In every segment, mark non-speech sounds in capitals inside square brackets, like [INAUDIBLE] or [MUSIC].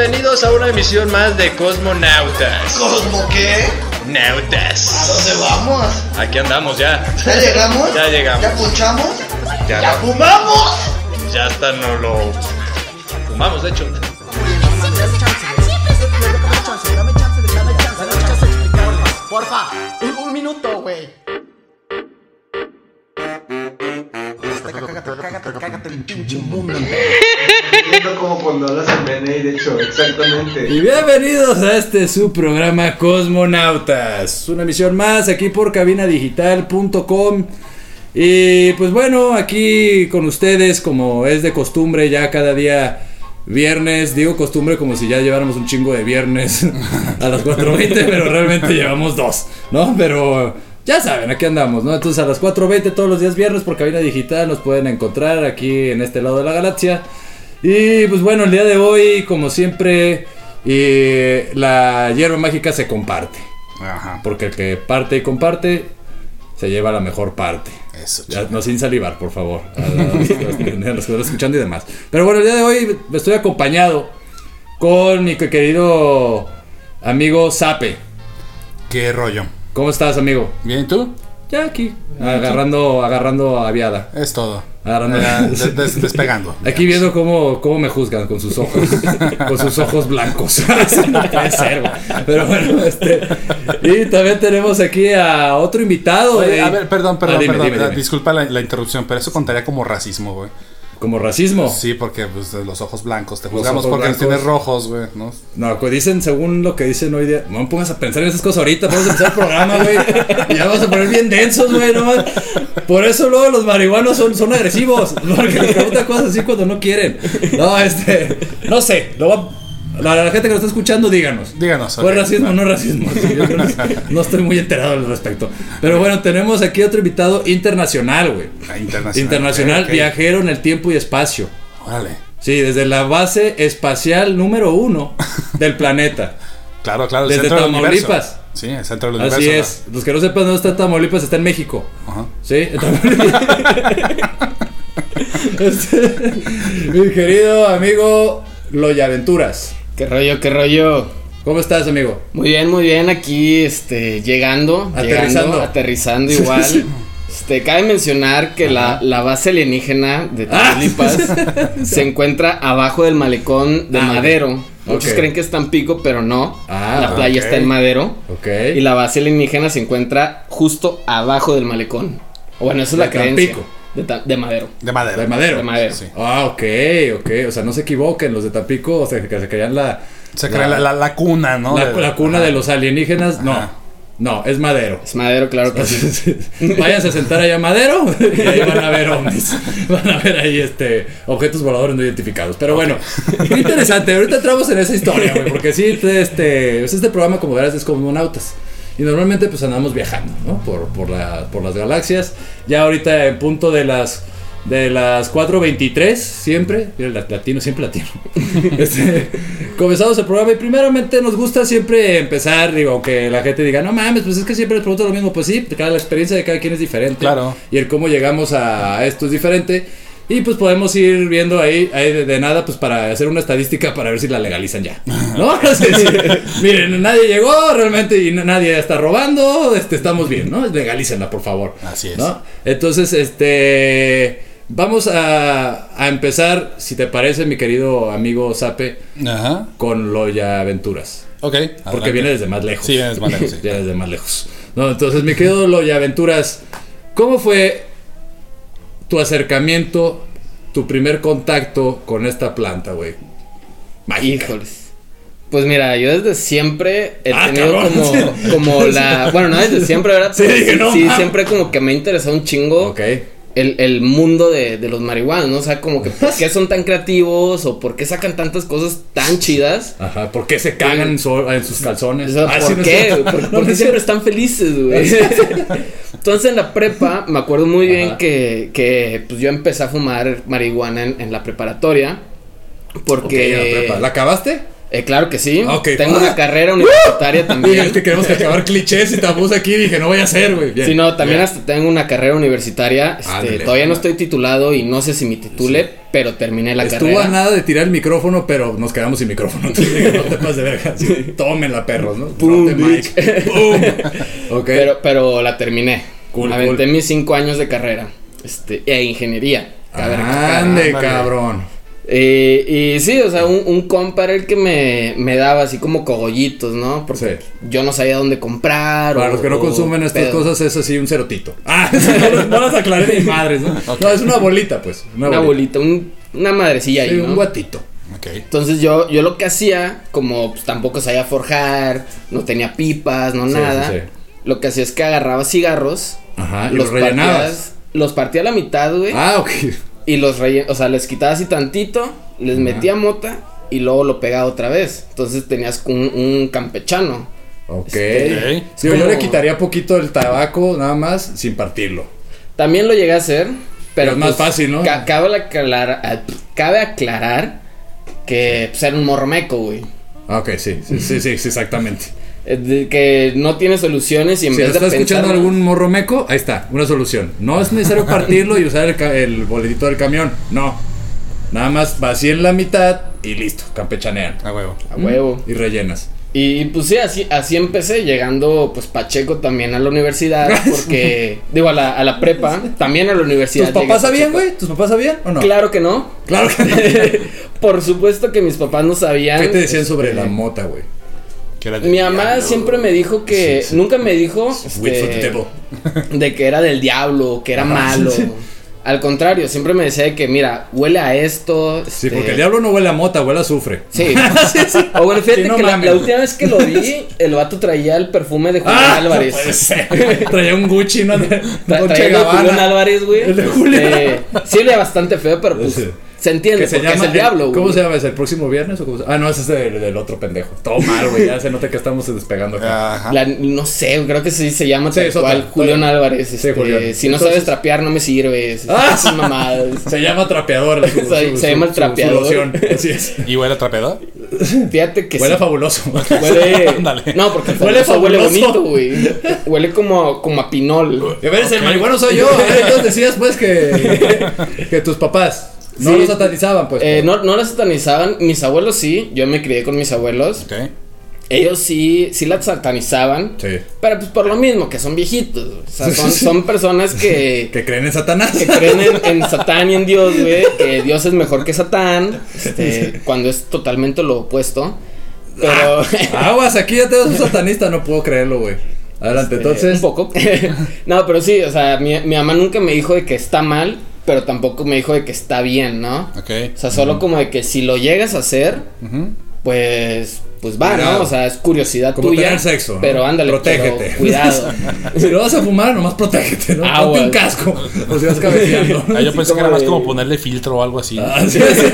bienvenidos a una emisión más de Cosmonautas. ¿Cosmo qué? Nautas. ¿A dónde vamos? Aquí andamos ya. ¿Ya llegamos? Ya llegamos. ¿Ya punchamos? Ya, ¿Ya no- fumamos? ya hasta no lo fumamos, de hecho. Porfa, un, un minuto, güey. Cágate, cágate, cágate el pinche mundo. Como cuando hablas en BNI, de hecho, exactamente. Y bienvenidos a este su programa Cosmonautas. Una emisión más aquí por cabinadigital.com. Y pues bueno, aquí con ustedes, como es de costumbre, ya cada día viernes. Digo costumbre como si ya lleváramos un chingo de viernes [LAUGHS] a las 4.20, pero realmente llevamos dos, ¿no? Pero ya saben, aquí andamos, ¿no? Entonces a las 4.20 todos los días viernes por cabina digital nos pueden encontrar aquí en este lado de la galaxia. Y pues bueno, el día de hoy, como siempre, eh, la hierba mágica se comparte. Ajá. Porque el que parte y comparte se lleva la mejor parte. Eso, Ya, no sin salivar, por favor. A [LAUGHS] los, que los que están escuchando y demás. Pero bueno, el día de hoy estoy acompañado con mi querido amigo Sape. ¿Qué rollo? ¿Cómo estás, amigo? ¿Bien ¿y tú? Ya aquí, agarrando, agarrando aviada. Es todo. Agarrando. Ya, des- des- despegando. [LAUGHS] Aquí viendo cómo, cómo me juzgan con sus ojos, [LAUGHS] con sus ojos blancos. [LAUGHS] No puede ser, güey. Pero bueno, este. Y también tenemos aquí a otro invitado. Oye, eh. a ver, perdón, Ah, perdón, dime, perdón. dime, dime. Disculpa la, la interrupción, pero eso contaría como racismo, güey. Como racismo. Sí, porque pues, los ojos blancos te juzgamos porque blancos. tienes rojos, güey, ¿no? No, pues dicen, según lo que dicen hoy día, no me pongas a pensar en esas cosas ahorita, vamos a empezar el programa, güey. Y ya vamos a poner bien densos, güey, no. Por eso luego los marihuanos son, son agresivos, porque les preguntan cosas así cuando no quieren. No, este, no sé, lo va- la, la gente que nos está escuchando, díganos. Díganos. ¿Fue racismo o no racismo? [LAUGHS] Sí, yo creo que no estoy muy enterado al respecto. Pero bueno, tenemos aquí otro invitado internacional, güey. Ah, internacional. Internacional, viajero en el tiempo y espacio. Órale. Sí, desde la base espacial número uno del planeta. Claro, claro. El Desde centro Tamaulipas. Sí, el centro del Así universo. es. Los que no sepan dónde está Tamaulipas está en México. Ajá. ¿Sí? En Tamaulipas. [LAUGHS] [LAUGHS] Este, mi querido amigo Loyaventuras. ¿Qué rollo, qué rollo? ¿Cómo estás, amigo? Muy bien, muy bien, aquí este, llegando, Aterrizando. llegando, aterrizando [LAUGHS] igual. Este, cabe mencionar que la, la base alienígena de Ah. Tamaulipas [LAUGHS] se encuentra abajo del malecón de Ah. Madero. Muchos creen que es Tampico, pero no. Ah, la playa está en Madero. Ok. Y la base alienígena se encuentra justo abajo del malecón. Bueno, esa es De la creencia. Tampico. De, Ta- de Madero. De madera. De Madero. De Madero. Sí. Ah, ok, ok. O sea, no se equivoquen los de Tampico, o sea, que se creían la... Se crea la, la, la cuna, ¿no? la, cuna Ajá. de los alienígenas. No, Ajá. no, es Madero. Es Madero, claro que [LAUGHS] sí. Váyanse a sentar allá a Madero [LAUGHS] y ahí van a ver ovnis. Van a ver ahí este objetos voladores no identificados. Pero bueno, qué interesante. Ahorita entramos en esa historia, güey, porque sí, este, pues este programa, como verás, es como nautas. Y normalmente pues andamos viajando, ¿no? Por, por, la- por las galaxias. Ya ahorita en punto de las de las 4.23, siempre, mira, el latino, siempre latino. [LAUGHS] Este, comenzamos el programa y primeramente nos gusta siempre empezar, digo, aunque la gente diga, no mames, pues es que siempre les pregunto lo mismo, pues sí, cada la experiencia de cada quien es diferente. Claro. Y el cómo llegamos a esto es diferente. Y pues podemos ir viendo ahí, ahí de, de nada, pues para hacer una estadística para ver si la legalizan ya. ¿No? [LAUGHS] Sí, sí. [LAUGHS] Miren, nadie llegó realmente y na- nadie está robando, este, estamos bien, ¿no? Legalícenla, por favor. Así es. ¿no? Entonces, este. Vamos a, a empezar, si te parece, mi querido amigo Sape, Ajá. con Loya Aventuras. Ok. Porque viene desde más lejos. Sí, viene desde más lejos, sí. [LAUGHS] Viene desde más lejos. No, entonces, mi querido Loya Aventuras, ¿cómo fue tu acercamiento, tu primer contacto con esta planta, güey? Híjoles. Pues mira, yo desde siempre he Ah, tenido cabrón. como, [LAUGHS] como la. Bueno, no desde siempre, ¿verdad? Sí, dije, no, sí, siempre como que me ha interesado un chingo Ok. El, el mundo de, de los marihuanos, ¿no? O sea, como que por [LAUGHS] qué son tan creativos o por qué sacan tantas cosas tan chidas. Ajá. ¿Por qué se cagan en, su- en sus calzones? O sea, Ah, sí, ¿Por qué? [LAUGHS] sé. ¿Por, No, por qué siempre están felices, güey? [LAUGHS] Entonces en la prepa me acuerdo muy bien que, que pues yo empecé a fumar marihuana en, en la preparatoria. Porque... la prepa. ¿La acabaste? Eh, claro que sí. Tengo Ah. una carrera [LAUGHS] universitaria también. es que queremos que acabar clichés y tabús aquí. Dije, no voy a hacer, güey. Sí, no, también Bien. hasta tengo una carrera universitaria. Este, Ándale. todavía no estoy titulado y no sé si me titule, pero terminé la Estuvo carrera. a nada de tirar el micrófono, pero nos quedamos sin micrófono. [LAUGHS] Entonces no te pases de verga. Sí, tómenla, perros, ¿no? Boom, mic. Boom. Ok. Pero, pero la terminé. Cool, Aventé cool. mis cinco años de carrera. Este, e ingeniería. Ande, cabrón. Eh, y sí, o sea, un, un compa era el que me, me daba así como cogollitos, ¿no? Porque Sí. yo no sabía dónde comprar. Para o- los que no consumen estas pedo. cosas es así un cerotito. [LAUGHS] Ah, no, no las aclaré ni madres, ¿no? No, es una bolita, pues. Una, Una bolita. un- una madrecilla Sí, ahí, un guatito. Ok. Entonces yo, yo lo que hacía, como pues, tampoco sabía forjar, no tenía pipas, no Sí, nada, sí, sí. lo que hacía es que agarraba cigarros, Ajá, y los los rellenabas. partías- los partía a la mitad, güey, Ah, ok. Y los rellen, o sea, les quitaba así tantito, les Ajá. metía mota y luego lo pegaba otra vez. Entonces tenías un, un campechano. Ok. Este, yo le quitaría poquito el tabaco nada más sin partirlo. También lo llegué a hacer, pero Pero es más pues, fácil, ¿no? ca- cabe, aclarar, ah, cabe aclarar que pues, era un morromeco, güey. Ah, ok, sí, sí, sí, sí, sí, exactamente. Eh, de que no tiene soluciones y en Si vez está de escuchando pensar- algún morro meco, ahí está, una solución. No es necesario partirlo y usar el, el boletito del camión, no. Nada más vacíen la mitad y listo, campechanean. A huevo. A huevo. Y rellenas. Y pues sí, así, así empecé, llegando pues Pacheco también a la universidad, [LAUGHS] porque, digo, a la, a la prepa, también a la universidad. ¿Tus papás sabían, güey? ¿Tus papás sabían o no? Claro que no. Claro que no. [LAUGHS] Por supuesto que mis papás no sabían. ¿Qué te decían sobre Este, la mota, güey? Que era del Mi mamá diablo. siempre me dijo que, Sí, sí. nunca me dijo Wait for the este, de que era del diablo, que era Ajá, malo. sí. Al contrario, siempre me decía de que, mira, huele a esto. Sí, este, porque el diablo no huele a mota, huele a azufre. Sí. [LAUGHS] O bueno, fíjate Sí, no que la, última vez que lo vi, el vato traía el perfume de Julián Ah, Álvarez. no puede ser. Traía un Gucci, ¿no? Tra- traía el de Julián. Álvarez, güey. El de Julián. Este, sí, olía bastante feo, pero pues Sí. Se entiende Que se porque llama, es el diablo, güey. ¿Cómo se llama? ¿Es el próximo viernes o cómo se- Ah, no, ese es del, del otro pendejo. Todo mal, güey. Ya se nota que estamos despegando acá. Ajá. La- no sé, creo que sí se llama Sí, tal otra. cual Julián Álvarez. este, Julián. Si no sabes trapear, no me sirves. Ah. [LAUGHS] Esas mamadas. Se llama trapeador. su- [LAUGHS] Se- su- se llama el su- su- trapeador. su. [LAUGHS] Así es. ¿Y huele a trapeador? Fíjate que Huele sí. fabuloso. Huele. Ándale. no, porque el Huele fabuloso huele fabuloso. bonito, güey. Huele como, como a pinol. A ver, el marihuano soy yo. Entonces decías, pues, que, que tus papás no Sí. lo satanizaban, pues. Eh, no, no la satanizaban. Mis abuelos sí. Yo me crié con mis abuelos. Ok. Ellos sí, sí la satanizaban. Sí. Pero pues por lo mismo, que son viejitos. O sea, [LAUGHS] son, son personas que, [LAUGHS] Que creen en Satanás. que creen en, en [LAUGHS] Satán y en Dios, güey. Que Dios es mejor que Satán. Este, cuando es totalmente lo opuesto. Pero. Aguas, aquí ya te un satanista. No puedo creerlo, güey. Adelante, entonces. Eh, un poco. no, pero sí, o sea, mi, mi mamá nunca me dijo de que está mal, pero tampoco me dijo de que está bien, ¿no? Ok. O sea, solo como de que si lo llegas a hacer, pues, pues va, Cuidado. ¿no? O sea, es curiosidad Como tuya. tener sexo. Pero ándale, Protégete. pero cuidado. [LAUGHS] Si lo vas a fumar, nomás protégete, ¿no? Aguas. Ponte un casco. O si vas [LAUGHS] cabeceando. Ah, yo Sí, pensé que era más de- como ponerle filtro o algo así. Ah, sí, sí.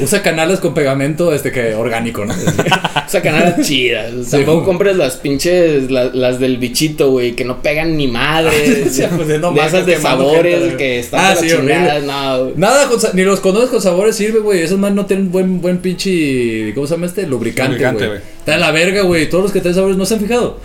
[LAUGHS] Usa canales con pegamento este que orgánico, ¿no? O sea, canadas chidas. Tampoco compres las pinches, la- las del bichito, güey, que no pegan ni madres. Sí, pues, no de esas sabores gente, que están Ah, sí, chingada, no. Nada, con ni los condones con sabores sirve, güey. Esos más no tienen buen, buen pinche. ¿Cómo se llama este? Lubricante, Lubricante, güey. Está de la verga, güey. Todos los que tienen sabores no se han fijado.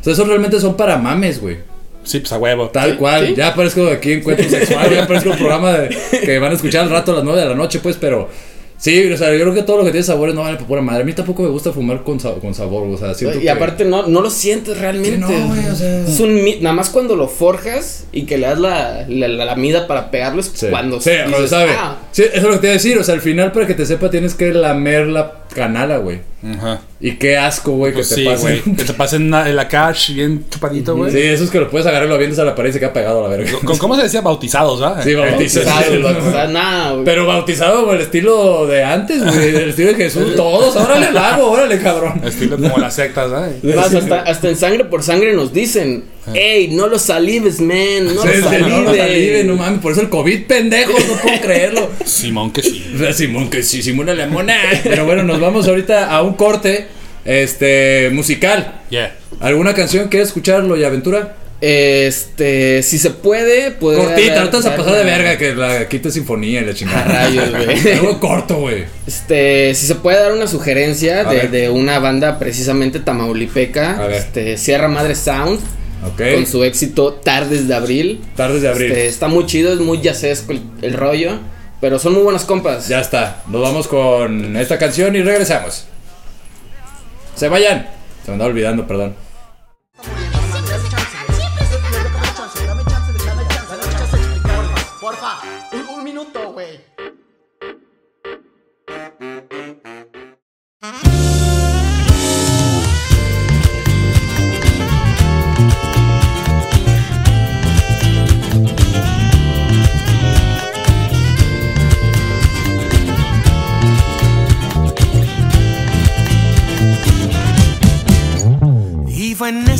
O sea, esos realmente son para mames, güey. Sí, pues a huevo. Tal Sí, cual. sí. Ya parezco aquí encuentro sexual. ya parezco un programa de- que van a escuchar al rato a las 9 de la noche, pues, pero. Sí, o sea, yo creo que todo lo que tiene sabores no vale por pura madre. A mí tampoco me gusta fumar con, sa- con sabor, o sea, siento Y que- aparte no, no lo sientes realmente. No, güey, o sea. Es un nada más cuando lo forjas y que le das la, la, la, la mida para pegarlo es Sí, cuando sí, dices, lo sabe. "Ah". Sí, eso es lo que te iba a decir. O sea, al final, para que te sepa, tienes que lamer la canala, güey. Ajá. Y qué asco, güey, que Pues te sí, pase. güey. Que te pasen la- la cash bien chupadito, güey. Sí, eso es que lo puedes agarrar y lo avientas a la pared y se queda pegado a la verga. ¿Con- ¿Cómo se decía? Bautizados, ¿ah? Sí, bautizados. Bautizado, bautizado, nada, güey. Pero bautizado con el estilo de antes, güey. El estilo de Jesús. Todos, órale, el hago, órale, cabrón. Estilo como las sectas, ¿ah? [LAUGHS] Hasta, hasta en sangre por sangre nos dicen, Ey, no lo salives, man. No sí, lo salives. No salives, no mames. Por eso el COVID, pendejo. No puedo creerlo. [LAUGHS] Simón que sí. Simón que sí. Simón la mona. Pero bueno, nos vamos ahorita a un corte este musical. Yeah. ¿Alguna canción quieres escucharlo y aventura? Este, si se puede, puede. Cortita, no te vas a de verga que la quita sinfonía y la chingada. Rayos, güey. [LAUGHS] Algo corto, güey. Este, si se puede dar una sugerencia de, de, una banda precisamente tamaulipeca. Este, Sierra Madre Sound. Okay. Con su éxito Tardes de Abril. Tardes de Abril. Este, está muy chido, es muy jazzesco el, el rollo. Pero son muy buenas compas. Ya está. Nos vamos con esta canción y regresamos. Se vayan. Se me andaba olvidando, perdón.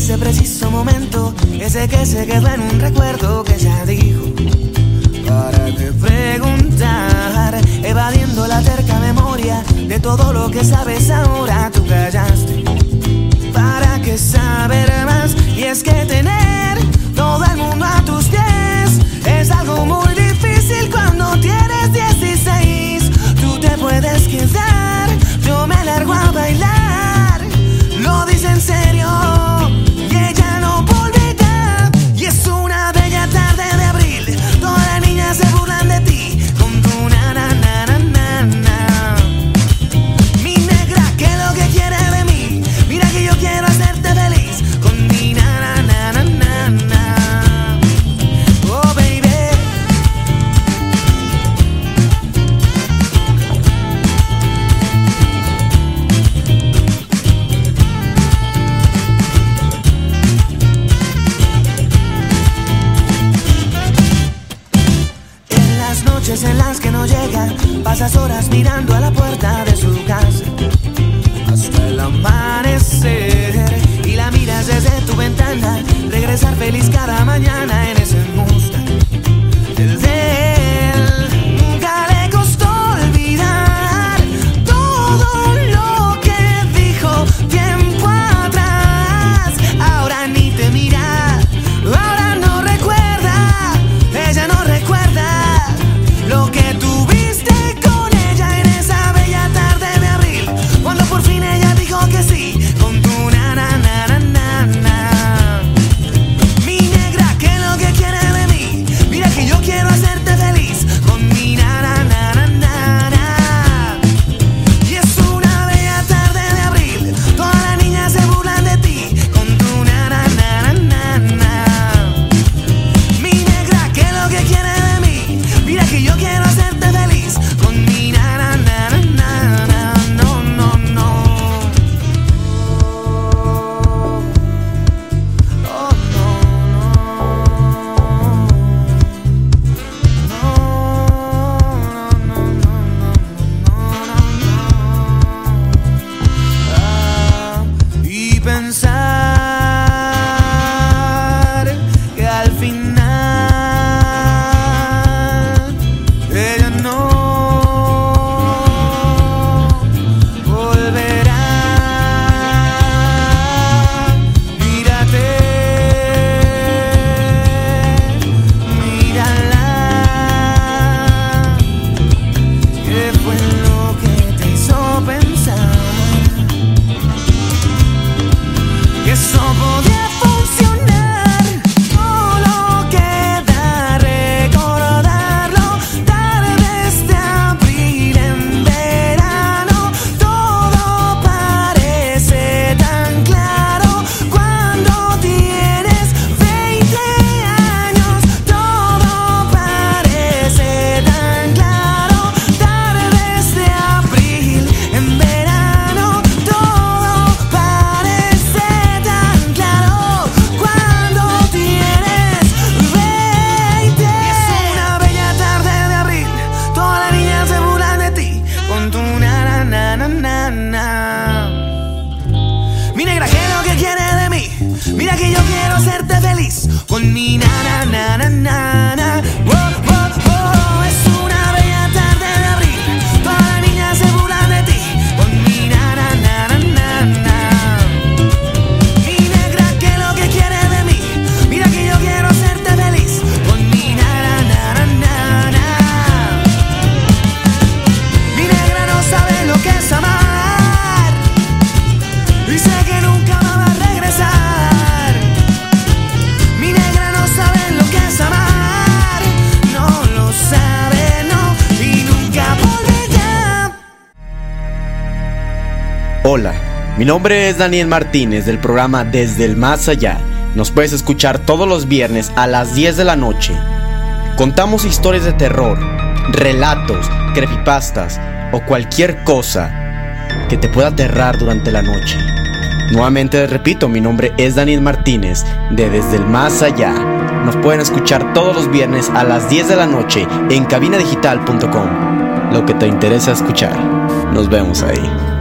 ese preciso momento, ese que se quedó en un recuerdo que ya dijo. Para de preguntar, evadiendo la terca memoria de todo lo que sabes ahora, tú callaste. ¿Para qué saber más? Y es que tener Pasas horas mirando a la mi nombre es Daniel Martínez del programa Desde el Más Allá. Nos puedes escuchar todos los viernes a las 10 de la noche. Contamos historias de terror, relatos, creepypastas o cualquier cosa que te pueda aterrar durante la noche. Nuevamente les repito, mi nombre es Daniel Martínez de Desde el Más Allá. Nos pueden escuchar todos los viernes a las 10 de la noche en cabinadigital.com. Lo que te interesa escuchar. Nos vemos ahí.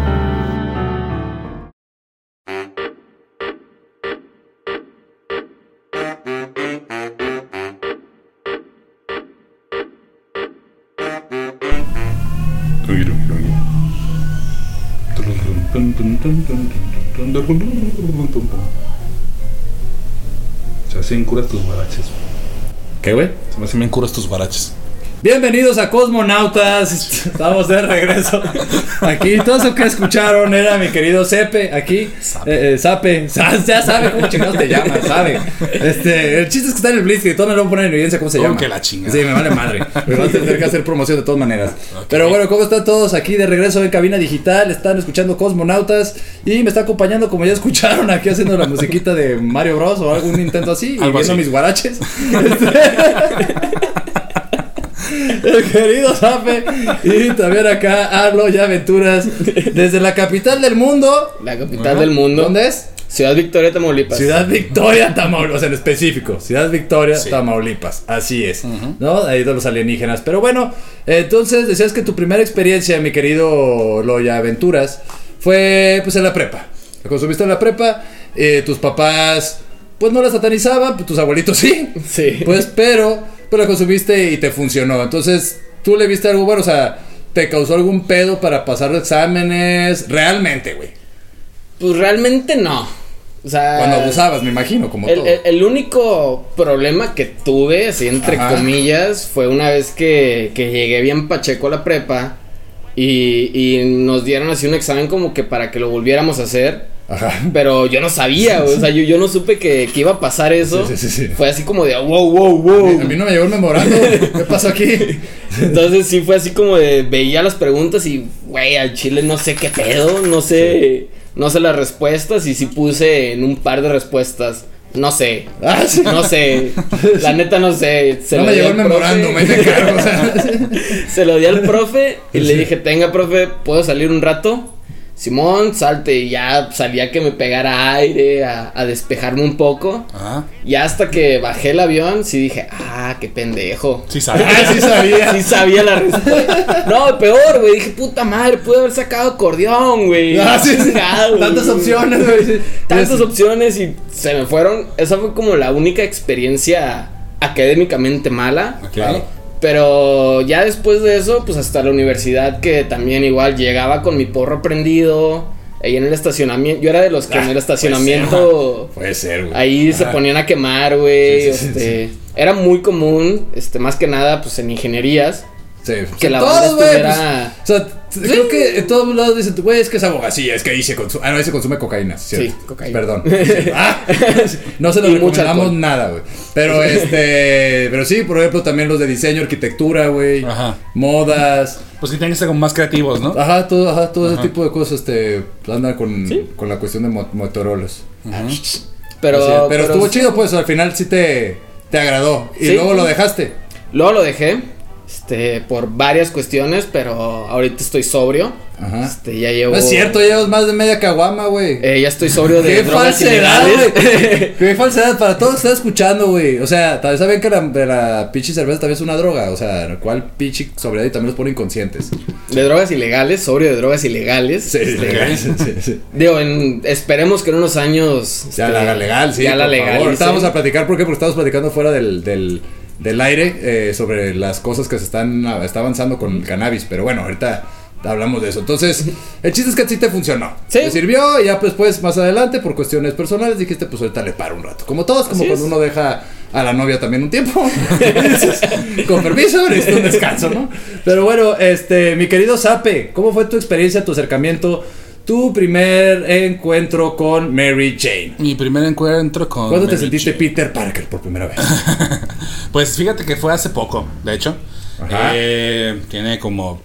¿Qué, güey? Se me hacen bien curas tus baraches. Bienvenidos a Cosmonautas. [LAUGHS] Estamos de regreso. Aquí, todo eso que escucharon era mi querido Sepe. Aquí, eh, eh, Sape. Ya sabe cómo chingados te llamas, sabe. Este, el chiste es que está en el Blitz y todos me lo van a poner en evidencia cómo se ¿Cómo llama. que la chingada? Sí, me vale madre. Me van a tener que hacer promoción de todas maneras. Pero bueno, ¿cómo están todos aquí de regreso en cabina digital? Están escuchando Cosmonautas y me está acompañando, como ya escucharon, aquí haciendo la musiquita de Mario Bros. o algún intento así. y Algo viendo así. mis guaraches. [LAUGHS] El querido Zape y también acá Arlo y Aventuras desde la capital del mundo. La capital del mundo. ¿Dónde es? Ciudad Victoria, Tamaulipas. Ciudad Victoria, Tamaulipas, o sea, en específico. Ciudad Victoria, Tamaulipas. Así es. ¿No? Ahí de los alienígenas. Pero bueno, entonces decías que tu primera experiencia, mi querido Loya Aventuras, fue pues en la prepa. La consumiste en la prepa, eh, tus papás pues no la satanizaban, pues, tus abuelitos sí. Sí. Pues, pero, pues la consumiste y te funcionó. Entonces, tú le viste algo bueno, o sea, ¿te causó algún pedo para pasar exámenes? Realmente, güey. Pues realmente no. O sea. Cuando abusabas, me imagino, como El, todo. el- el único problema que tuve, así entre Ajá. comillas, fue una vez que, que llegué bien pacheco a la prepa y, y nos dieron así un examen como que para que lo volviéramos a hacer. Ajá. Pero yo no sabía, o sea, yo, yo no supe que, que iba a pasar eso. Sí, sí, sí, sí. Fue así como de wow, wow, wow. A mí no me llegó el memorando. ¿Qué pasó aquí? [LAUGHS] Entonces sí fue así como de veía las preguntas y güey, al chile no sé qué pedo, no sé, no sé las respuestas y sí puse en un par de respuestas, no sé, Ah, sí. no sé, la neta no sé. Se no lo me llegó el memorando, me cargo. O sea, [LAUGHS] Se lo di al profe y le dije, tenga profe, ¿puedo salir un rato? Simón, salte y ya salía que me pegara aire, a, a despejarme un poco. Ah, Ya hasta que bajé el avión, sí dije, ah, qué pendejo. sí sabes. [LAUGHS] ah, sí sabía. Sí sabía la respuesta. [LAUGHS] No, peor, güey. Dije, puta madre, pude haber sacado acordeón, güey. [LAUGHS] Ah, sí, sí. Tantas opciones, güey. Tantas Es- opciones y se me fueron. Esa fue como la única experiencia académicamente mala. Claro. Pero ya después de eso, pues hasta la universidad que también igual llegaba con mi porro prendido. Ahí en el estacionamiento. Yo era de los que en el estacionamiento. Puede ser, güey. Ahí se ponían a quemar, güey. Sí, sí, sí, este, Era muy común, este, más que nada, pues en ingenierías. Sí. que la Todos, banda güey, estuviera- pues, o sea, t- creo que en todos lados dicen, güey, es que es abogacía, es que ahí se consume. Ah, no, ahí se consume cocaína. ¿cierto? Sí, cocaína. Perdón. [LAUGHS] Ah, no se lo recomendamos nada, güey. Pero este. Pero sí, por ejemplo, también los de diseño, arquitectura, güey. Ajá. Modas. Pues que tienen que ser como más creativos, ¿no? Ajá, todo, ajá, todo Ajá. ese tipo de cosas, este, andan con, Sí. con la cuestión de mo- Motorolas. Pero, Así es, pero, estuvo sí. chido, pues, al final sí te, te agradó. Y Sí. luego lo dejaste. Luego lo dejé. Este, por varias cuestiones, pero ahorita estoy sobrio. Ajá. Este, ya llevo. No es cierto, llevas más de media caguama, güey. Eh, ya estoy sobrio de [LAUGHS] Qué drogas falsedad, güey. [LAUGHS] Qué falsedad para todos están escuchando, güey. O sea, tal vez saben que la, la pinche cerveza también es una droga. O sea, ¿cuál pinche sobriedad y también los pone inconscientes? de drogas ilegales, sobrio de drogas ilegales. Sí, Este, sí, sí, sí. Digo, en- esperemos que en unos años. Ya este, la haga legal, sí. Ya la legal. Ahorita vamos a platicar, ¿por qué? Porque estamos platicando fuera del, del, del aire eh, sobre las cosas que se están está avanzando con el cannabis. Pero bueno, ahorita hablamos de eso. Entonces, el chiste es que sí te funcionó. Sí. Te sirvió y ya pues, pues más adelante, por cuestiones personales, dijiste, pues ahorita le paro un rato. Como todos, como Así cuando es. uno deja a la novia también un tiempo. [LAUGHS] Con permiso, necesito un descanso, ¿no? Pero bueno, este, mi querido Sape, ¿cómo fue tu experiencia, tu acercamiento? Tu primer encuentro con Mary Jane. Mi primer encuentro con. ¿Cuándo te sentiste Jane. Peter Parker por primera vez? [LAUGHS] Pues fíjate que fue hace poco, de hecho. Ajá. Eh, tiene como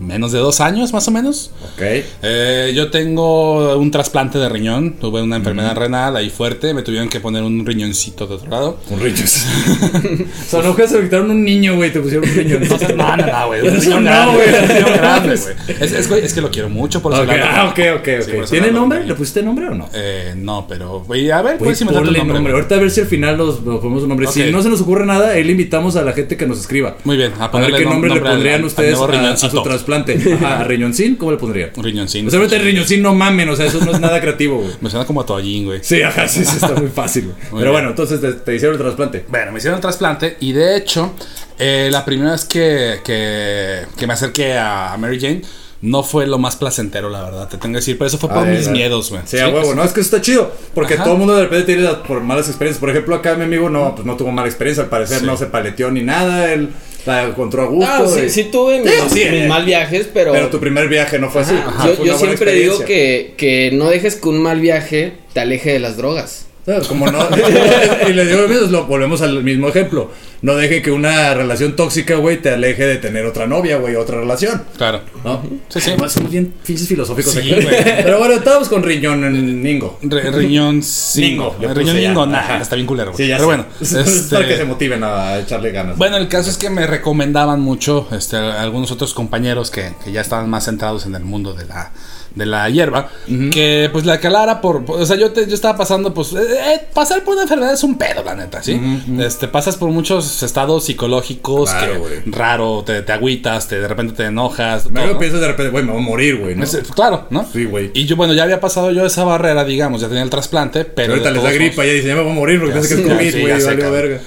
menos de dos años, más o menos. Ok. Eh, yo tengo un trasplante de riñón, tuve una enfermedad renal ahí fuerte, me tuvieron que poner un riñoncito de otro lado. Un riñón. [LAUGHS] o sea, no que se quitaron un niño, güey, te pusieron un riñón. No, no, no, no, güey. Un riñón no, grande, güey. un riñón grande, [LAUGHS] güey. Es, es, güey, es que lo quiero mucho por eso. Ok, le hablo. ah, ok, ok, ok. ¿Tiene nombre? ¿Le pusiste nombre o no? Eh, no, pero, güey, a ver, pues si me nombre. nombre. Ahorita a ver si al final nos, nos ponemos un nombre. Si no se nos ocurre nada, ahí le invitamos a la gente que nos escriba. Muy bien, a A ver ponerle qué nom- nombre, le al- pondrían al ustedes nuevo a, a su riñoncito. Trasplante. [LAUGHS] Ajá, ¿A riñoncín? ¿Cómo le pondrían? Un riñoncín. Pues obviamente riñoncín no mamen, o sea, eso no es nada creativo, güey. [LAUGHS] Me suena como a toallín, güey. Sí, ajá, sí, sí, está muy fácil, güey. Pero bien. bueno, entonces te, te hicieron el trasplante. Bueno, me hicieron el trasplante y de hecho, eh, la primera vez que, que, que me acerqué a Mary Jane no fue lo más placentero, la verdad, te tengo que decir, pero eso fue por mis miedos, güey. Sí, a huevo, no, es que eso está chido. Porque Ajá. todo el mundo de repente tiene las- por malas experiencias. Por ejemplo, acá mi amigo no, pues no tuvo mala experiencia, al parecer Sí. no se paleteó ni nada, él la encontró a gusto. Ah, sí, y- sí tuve mis, sí, mis eh. mal viajes, pero, Pero tu primer viaje no fue así. yo, fue siempre digo que, que no dejes que un mal viaje te aleje de las drogas. ¿Sabes? Como no. [LAUGHS] y le digo lo volvemos al mismo ejemplo. No deje que una relación tóxica, güey, te aleje de tener otra novia, güey, otra relación. Claro. ¿No? Sí, sí. Además, somos bien pinches filosóficos Sí, aquí. güey. Pero bueno, estábamos con riñón en Ningo. Re- riñón cingo. le Riñón nah, Ajá. está bien culero. güey. Sí, ya Pero bueno, [LAUGHS] Es para que se este, motiven a echarle ganas. bueno, el caso es que me recomendaban mucho este, algunos otros compañeros que, que ya estaban más centrados en el mundo de la, de la hierba, que pues la calara por, por- o sea, yo, te- yo estaba pasando, pues, eh, eh, pasar por una enfermedad es un pedo, la neta, ¿sí? Este, pasas por muchos estados psicológicos Claro, que güey. raro, te, te agüitas, te, de repente te enojas. Luego todo. piensas de repente, güey, me voy a morir, güey. ¿no? Claro, ¿no? Sí, güey. Y yo, bueno, ya había pasado yo esa barrera, digamos, ya tenía el trasplante, pero. ahorita de les da gripa, modos- ya dicen, ya me voy a morir porque piensa que es COVID, sí, güey, sé, valió verga.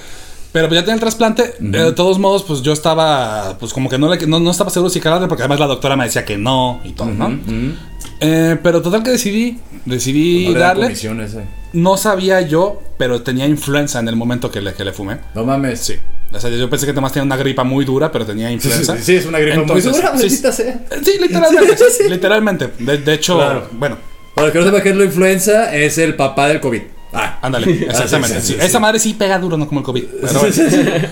Pero pues ya tenía el trasplante. eh, De todos modos, pues yo estaba, pues como que no, le, no, no estaba seguro si calarle, porque además la doctora me decía que no y todo, ¿no? Eh, pero total que decidí, decidí No le darle. No sabía yo, pero tenía influenza en el momento que le, que le fumé. No mames. Sí. O sea, yo pensé que además tenía una gripa muy dura, pero tenía influenza. sí, sí, es una gripa Entonces, muy dura, sí, sea. Sí, literalmente. [LAUGHS] Literalmente. De, de hecho, Claro. bueno, Para el que no sepa qué es la influenza, es el papá del COVID. Ah, ándale, exactamente. sí, sí, sí. sí. Esa madre sí pega duro, no como el COVID. Pero bueno.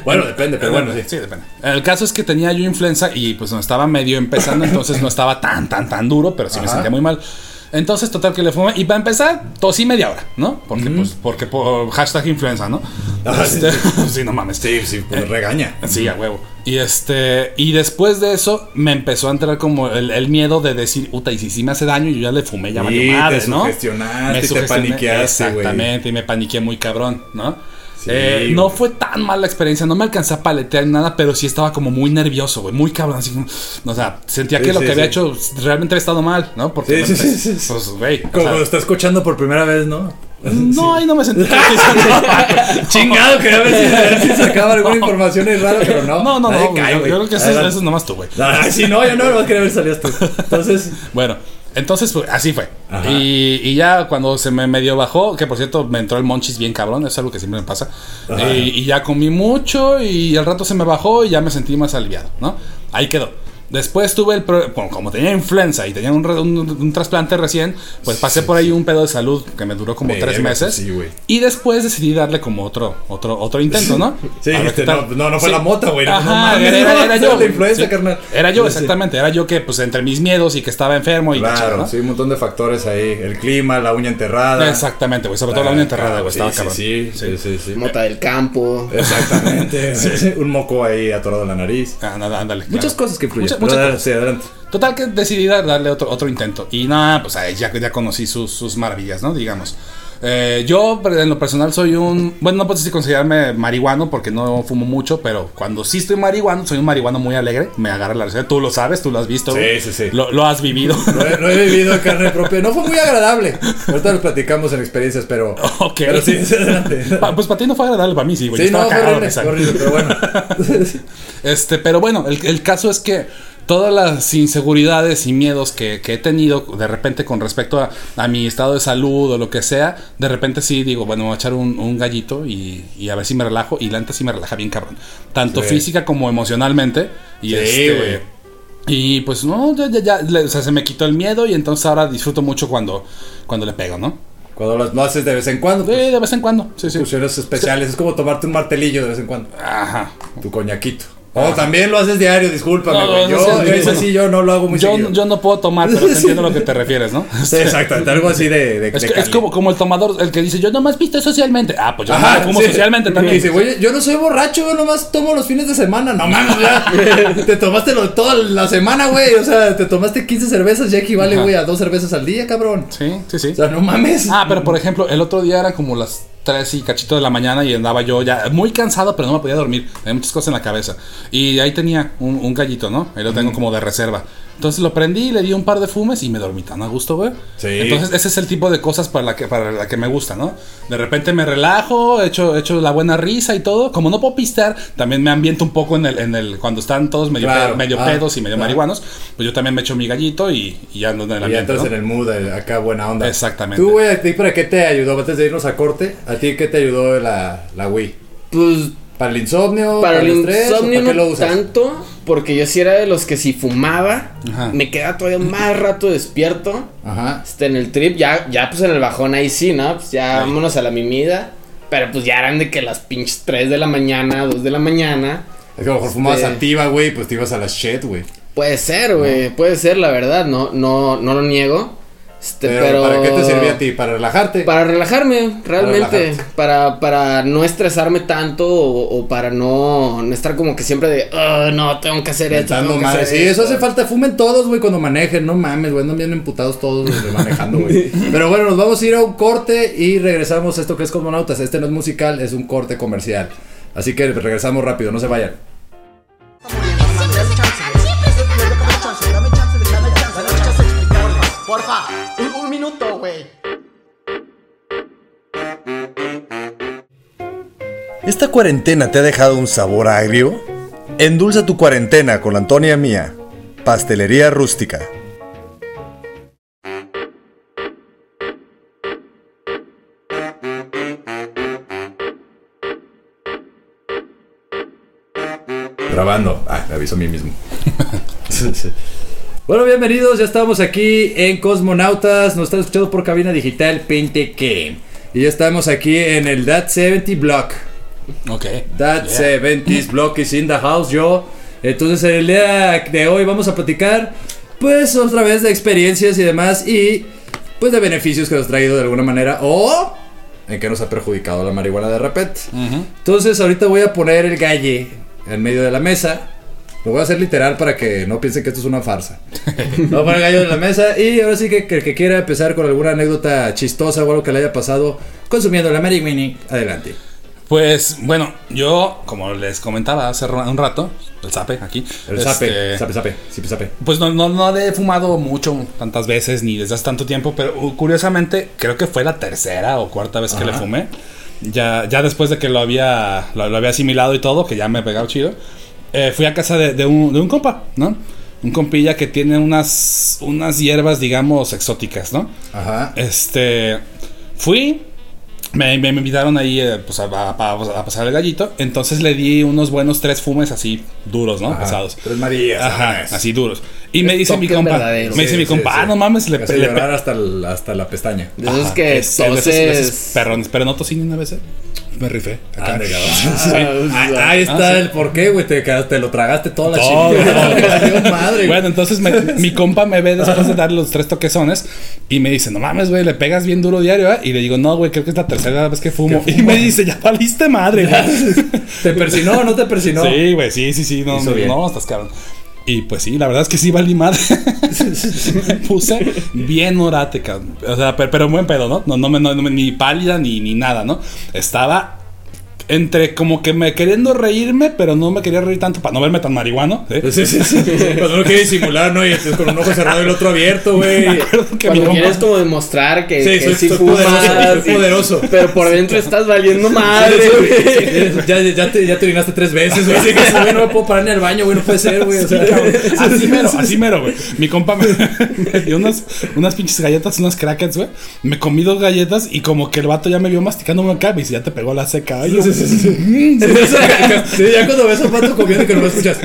Bueno, depende, pero bueno, sí. depende. El caso es que tenía yo influenza y pues no estaba medio empezando, entonces no estaba tan, tan, tan duro, pero sí me sentía muy mal. Entonces, total que le fumé. Y para empezar, tosí media hora, ¿no? Porque, pues, porque por hashtag influenza, ¿no? Ajá, sí, Este, [LAUGHS] sí, no mames. Sí, sí, pues regaña. Sí, a huevo. Y este, y después de eso me empezó a entrar como el, el miedo de decir, puta, y si sí me hace daño, yo ya le fumé, ya Sí, valió te madre, ¿no? sugestionaste te sugestioné, paniqueaste, güey. Exactamente, y me paniqué muy cabrón, ¿no? Sí, Eh, no fue tan mala experiencia, no me alcancé a paletear ni nada, pero sí estaba como muy nervioso, güey, muy cabrón, así como, o sea, sentía Sí, que lo sí, que había hecho realmente había estado mal, ¿no? Porque, Sí, sí, pues, sí, sí, pues, güey, Como sea, lo está escuchando por primera vez, ¿no? no, ahí no me sentí. [LAUGHS] Chingado, quería ver si, a ver si sacaba alguna [LAUGHS] información ahí rara, pero no. No, no, no, cae, yo, yo creo que eso, es nomás tú, güey. Ah, sí, no, yo no lo quería ver salías tú. [LAUGHS] Entonces, Bueno, entonces pues, así fue. Y, y ya cuando se me medio bajó, que por cierto me entró el monchis bien cabrón, es algo que siempre me pasa. Y, y ya comí mucho y al rato se me bajó y ya me sentí más aliviado, ¿no? Ahí quedó. Después tuve el pro- bueno, como tenía influenza y tenía un, re- un- un trasplante recién, pues pasé por ahí un pedo de salud que me duró como tres meses. sí, güey. y después decidí darle como otro otro otro intento, ¿no? [LAUGHS] Sí, este, no, no, no fue Sí. la mota, güey. no, Ajá, no era, era- no, era [LAUGHS] yo. La influencia, Sí. carnal. Era yo, exactamente. Era yo que, pues, entre mis miedos y que estaba enfermo y la Claro, sí, un montón de factores ahí. El clima, la uña enterrada. Exactamente, güey. Sobre todo la Ah, uña enterrada, güey. sí, Estaba sí, cabrón. sí, sí, sí, sí. Mota del campo. Exactamente. [LAUGHS] Un moco ahí atorado en la nariz. Ah, nada, ándale. Muchas claro. cosas que influyen. Muchas, Pero muchas dale, cosas. sí, adelante. Total que decidí dar- darle otro, otro intento. Y nada, pues ya, ya conocí sus, sus maravillas, ¿no? Digamos. Eh, yo, en lo personal, soy un. Bueno, no puedo decir considerarme marihuano porque no fumo mucho, pero cuando sí estoy marihuano, soy un marihuano muy alegre. Me agarra la receta. Tú lo sabes, tú lo has visto. Sí, sí, sí. Lo, lo has vivido. [LAUGHS] Lo he, lo he vivido en carne propia. No fue muy agradable. Ahorita lo platicamos en experiencias, pero. [LAUGHS] Ok. Pero sí. Pa- pues para ti no fue agradable, para mí sí, güey. Sí, no, fue horrible, pero bueno. [LAUGHS] Este, pero bueno, el, el caso es que todas las inseguridades y miedos que, que he tenido de repente con respecto a, a mi estado de salud o lo que sea, de repente sí digo, bueno, me voy a echar un, un gallito y, y a ver si me relajo. Y la neta sí me relaja bien cabrón. Tanto Sí. física como emocionalmente. Y Sí, este. güey. Y pues no, ya, ya, ya, o sea, se me quitó el miedo y entonces ahora disfruto mucho cuando, cuando le pego, ¿no? Cuando lo, haces de vez en cuando, Sí, pues, de vez en cuando. Sí, sí. fusiones especiales. Es como tomarte un martelillo de vez en cuando. Ajá. Tu coñaquito. O también lo haces diario, discúlpame, No, yo, no sé, eso sí, yo no lo hago muy Yo, seguido. yo no puedo tomar, pero te [LAUGHS] entiendo a lo que te refieres, ¿no? Sí, exactamente, algo así de... de- Es, de es como, como el tomador, el que dice, yo nomás pisto socialmente. Ah, pues yo Ajá, no sí. socialmente también. dice, güey, yo no soy borracho, yo nomás tomo los fines de semana. No mames, ya. [LAUGHS] te tomaste lo- toda la semana, güey. O sea, te tomaste 15 cervezas, ya equivale, güey, a dos cervezas al día, cabrón. Sí, sí, sí. O sea, no mames. Ah, pero por ejemplo, el otro día eran como las 3 y cachito de la mañana y andaba yo ya muy cansado, pero no me podía dormir. Tenía muchas cosas en la cabeza. Y ahí tenía un, un gallito, ¿no? Ahí lo tengo como de reserva. Entonces lo prendí, le di un par de fumes y me dormí tan a gusto, güey. Sí. Entonces ese es el tipo de cosas para la que, para la que me gusta, ¿no? De repente me relajo, echo, echo la buena risa y todo. Como no puedo pistear, también me ambiento un poco en el, en el cuando están todos medio, Claro. medio Ah, pedos y medio claro. marihuanos. Pues yo también me echo mi gallito y, y ando en el Y ya ambiente. entras ¿no? en el mood, eh, acá buena onda. Exactamente. Tú, güey, ¿a ti para qué te ayudó? Antes de irnos a corte, ¿a ti qué te ayudó la, la Wii? Pues ¿Para el insomnio? para el estrés? ¿O insomnio ¿Para qué no lo tanto, porque yo sí era de los que si fumaba, Ajá. me quedaba todavía más rato despierto. Ajá. Este, en el trip, ya, ya pues en el bajón ahí sí, ¿no? Pues ya vámonos a la mimida. Pero pues ya eran de que las pinches 3 de la mañana, 2 de la mañana. Es que a lo mejor fumabas Este- activa, güey, pues te ibas a la shit, güey. Puede ser, güey, puede ser, la verdad, no, no, no lo niego. Este, Pero, pero, ¿para qué te servía a ti? ¿Para relajarte? Para relajarme, realmente. relajarte. Para, para, no estresarme tanto o, o para no, estar como que siempre de, "Ah, no, tengo que hacer esto. Tengo que madre. hacer Sí, eso esto". hace falta. Fumen todos, güey, cuando manejen. No mames, güey. Andan bien emputados todos güey, manejando, güey. [LAUGHS] Pero bueno, nos vamos a ir a un corte y regresamos a esto que es Cosmonautas. Este no es musical, es un corte comercial. Así que regresamos rápido, no se vayan. Un, un minuto, güey. ¿Esta cuarentena te ha dejado un sabor agrio? Endulza tu cuarentena con la Antonia Mía, Pastelería Rústica. Grabando. Ah, me aviso a mí mismo. [LAUGHS] Bueno, bienvenidos, ya estamos aquí en Cosmonautas, nos están escuchando por cabina digital 20K. Y ya estamos aquí en el That 70 Block. Ok. That Yeah. 70s Block is in the house, yo. Entonces, en el día de hoy vamos a platicar, pues, otra vez de experiencias y demás, y pues de beneficios que nos ha traído de alguna manera, o en que nos ha perjudicado la marihuana de repente. Entonces, ahorita voy a poner el galle en medio de la mesa. Lo voy a hacer literal para que no piensen que esto es una farsa. Voy a poner gallo en la mesa y ahora sí que, el que quiera empezar con alguna anécdota chistosa o algo que le haya pasado consumiendo la marihuana, adelante. Pues bueno, yo, como les comentaba hace un rato, el sape aquí. El este, sape, sape, sape, sí. Pues no, no, no le he fumado mucho, tantas veces, ni desde hace tanto tiempo, pero uh, curiosamente creo que fue la tercera o cuarta vez que le fumé. Ya, ya después de que lo había, lo, lo había asimilado y todo, que ya me he pegado chido, eh, fui a casa de, de un, de un compa, ¿no? Un compilla que tiene unas, unas hierbas, digamos, exóticas, ¿no? Ajá. Este. Fui. Me, me- me invitaron ahí eh, pues, a, a- a- a pasar el gallito. Entonces le di unos buenos tres fumes así duros, ¿no? Ajá. Pesados. Tres Marías. Ajá, así duros. Y me dice mi compa. Me dice Sí, mi compa, sí. ah, no mames, le, llorar hasta, el- hasta la pestaña. De esos Ajá, que toses. perrones. Pero no tosí ni una vez. eh. Me rifé. Acá. Ande, cabrón. Ah, [LAUGHS] Ah, Ahí está Ah, sí. el por qué, güey. Te, te lo tragaste toda la chingada. [LAUGHS] madre. Bueno, entonces me- [LAUGHS] mi compa me ve después de darle los tres toquezones y me dice, no mames, güey, le pegas bien duro diario, ¿eh? Y le digo, no, güey, creo que es la tercera vez que fumo. Y me dice, ya valiste madre, güey. ¿Te persinó o no te persinó? Sí, güey, sí, sí, sí, no, no, estás cabrón. Y pues sí, la verdad es que sí valí madre. me [LAUGHS] [LAUGHS] puse bien orate. O sea, pero, pero en buen pedo, ¿no? No, no, no, no ni pálida ni, ni nada, ¿no? Estaba entre como que me queriendo reírme, pero no me quería reír tanto para no verme tan marihuano. ¿eh? Sí, sí, sí. [LAUGHS] Cuando uno quiere disimular, ¿no? Y entonces con un ojo cerrado y el otro abierto, güey. Cuando mi quieres como demostrar que Sí, que soy- sí soy fumas, poderoso, soy y- poderoso. Pero por dentro estás valiendo madre, güey. Ya, ya, te, ya te orinaste tres veces, güey. Así que, no me puedo parar ni al baño, güey. No puede ser, güey. O sea, Así mero, así mero, güey. Mi compa me, [LAUGHS] me dio unas, unas pinches galletas, unas crackers, güey. Me comí dos galletas y como que el vato ya me vio masticando una cabeza y ya te pegó la seca. Ay, yo, Sí, ya cuando ves al vato comiendo que no lo escuchas.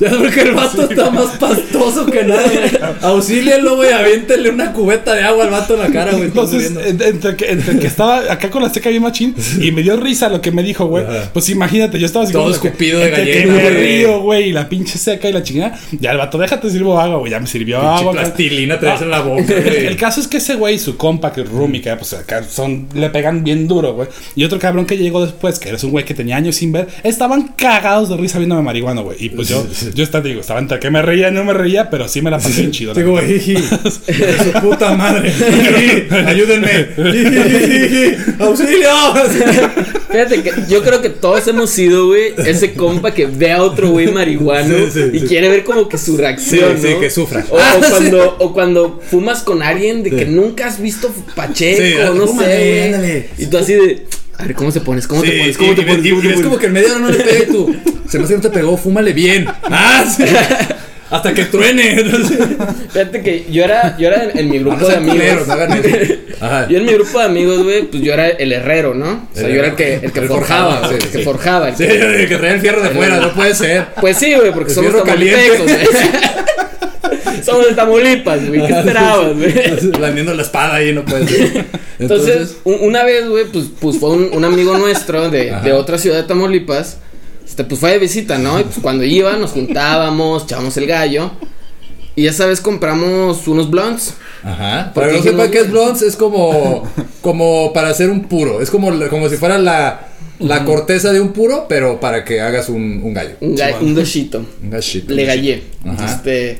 Ya porque el vato está más pastoso que nada, güey. Auxílienlo, güey. Aviéntenle una cubeta de agua al vato en la cara, güey. Entonces, entre, que, entre que estaba acá con la seca bien machín y me dio risa lo que me dijo, güey. Pues imagínate, yo estaba así Todo como que- escupido de gallina, que me río, güey, y la pinche seca y la chingada. Ya el vato, déjate sirvo agua, güey. Ya me sirvió agua. plastilina traes Ah, en la boca, El, güey. el caso es que ese güey, su compa, que es Rumi, que pues acá son, le pegan bien duro, güey. Y otro cabrón que llegó después, que eres un güey que tenía años sin ver, estaban cagados de risa viéndome marihuana, güey. Y pues yo, yo estaba, digo, estaba entre que me reía y no me reía, pero sí me la pasé bien chido. De su [LAUGHS] puta madre. Ayúdenme. Auxilio. Fíjate que yo creo que todos hemos sido, güey, ese compa que ve a otro güey marihuano Sí, sí, y sí. quiere ver como que su reacción, Sí, sí, ¿no? que sufra. O, Ah, [LAUGHS] cuando, o cuando fumas con alguien de que nunca has visto Pacheco, Sí, no fúmale, sé, güey. Y tú así de, a ver, ¿cómo se pones? ¿Cómo te pones? ¿Cómo y- te y- pones? y- ¿Cómo y te es como que en medio no le pegue tú. Se me hace que no te pegó, fúmale bien. Ah, [LAUGHS] sí. Hasta que truene. Fíjate que yo era, yo era en, en mi grupo de sean amigos. culeros, no hagan eso. Ajá. Yo en mi grupo de amigos, güey, pues yo era el herrero, ¿no? O sea, yo era el que, el que El forjaba, el que sí. forjaba. el Sí, que- que trae el fierro de fuera, no puede ser. Pues sí, güey, porque El somos caliente. [LAUGHS] [LAUGHS] somos de Tamaulipas, güey. ¿Qué [LAUGHS] esperabas, güey? Blandiendo la espada ahí, no puede ser. [LAUGHS] Entonces, un- una vez, güey, pues, pues fue un, un amigo nuestro de, otra ciudad de Tamaulipas. Este, pues fue de visita, ¿no? Y pues cuando iba, nos juntábamos, echábamos el gallo. Y esa vez compramos unos blunts. Ajá. Para que no sepa qué es blondes, es como, como para hacer un puro. Es como, como si fuera la, la corteza de un puro, pero para que hagas un, un gallo. Un, ga- un gallito. Un gallito. Le gallé. Ajá. Este.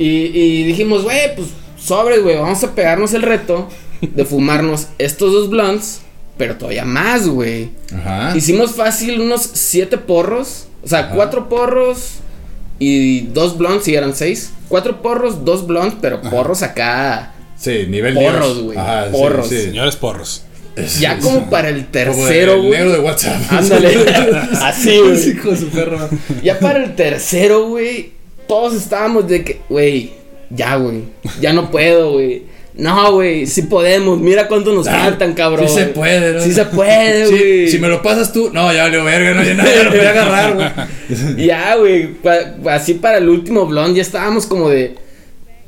Y, y dijimos, güey, pues sobres, güey. Vamos a pegarnos el reto de fumarnos estos dos blunts, pero todavía más, güey. Ajá. Hicimos fácil unos siete porros. O sea, Ajá. cuatro porros y dos blunts, y eran seis. Cuatro porros, dos blunts, pero porros acá. Sí, nivel Porros, güey, sí, porros. sí. Señores porros. Ya como para el tercero, güey. negro de WhatsApp. Ándale. [LAUGHS] Así, güey. Hijo de su perro. Ya para el tercero, güey, todos estábamos de que, güey, ya, güey, ya no puedo, güey. No, güey, sí podemos. Mira cuánto nos faltan, cabrón. Ah, Sí se puede, ¿no? Sí se puede, Sí, güey. si me lo pasas tú, no, ya valió verga, no, ya no, ya no voy a agarrar, güey. [LAUGHS] Ya, güey, pa- así para el último blond ya estábamos como de,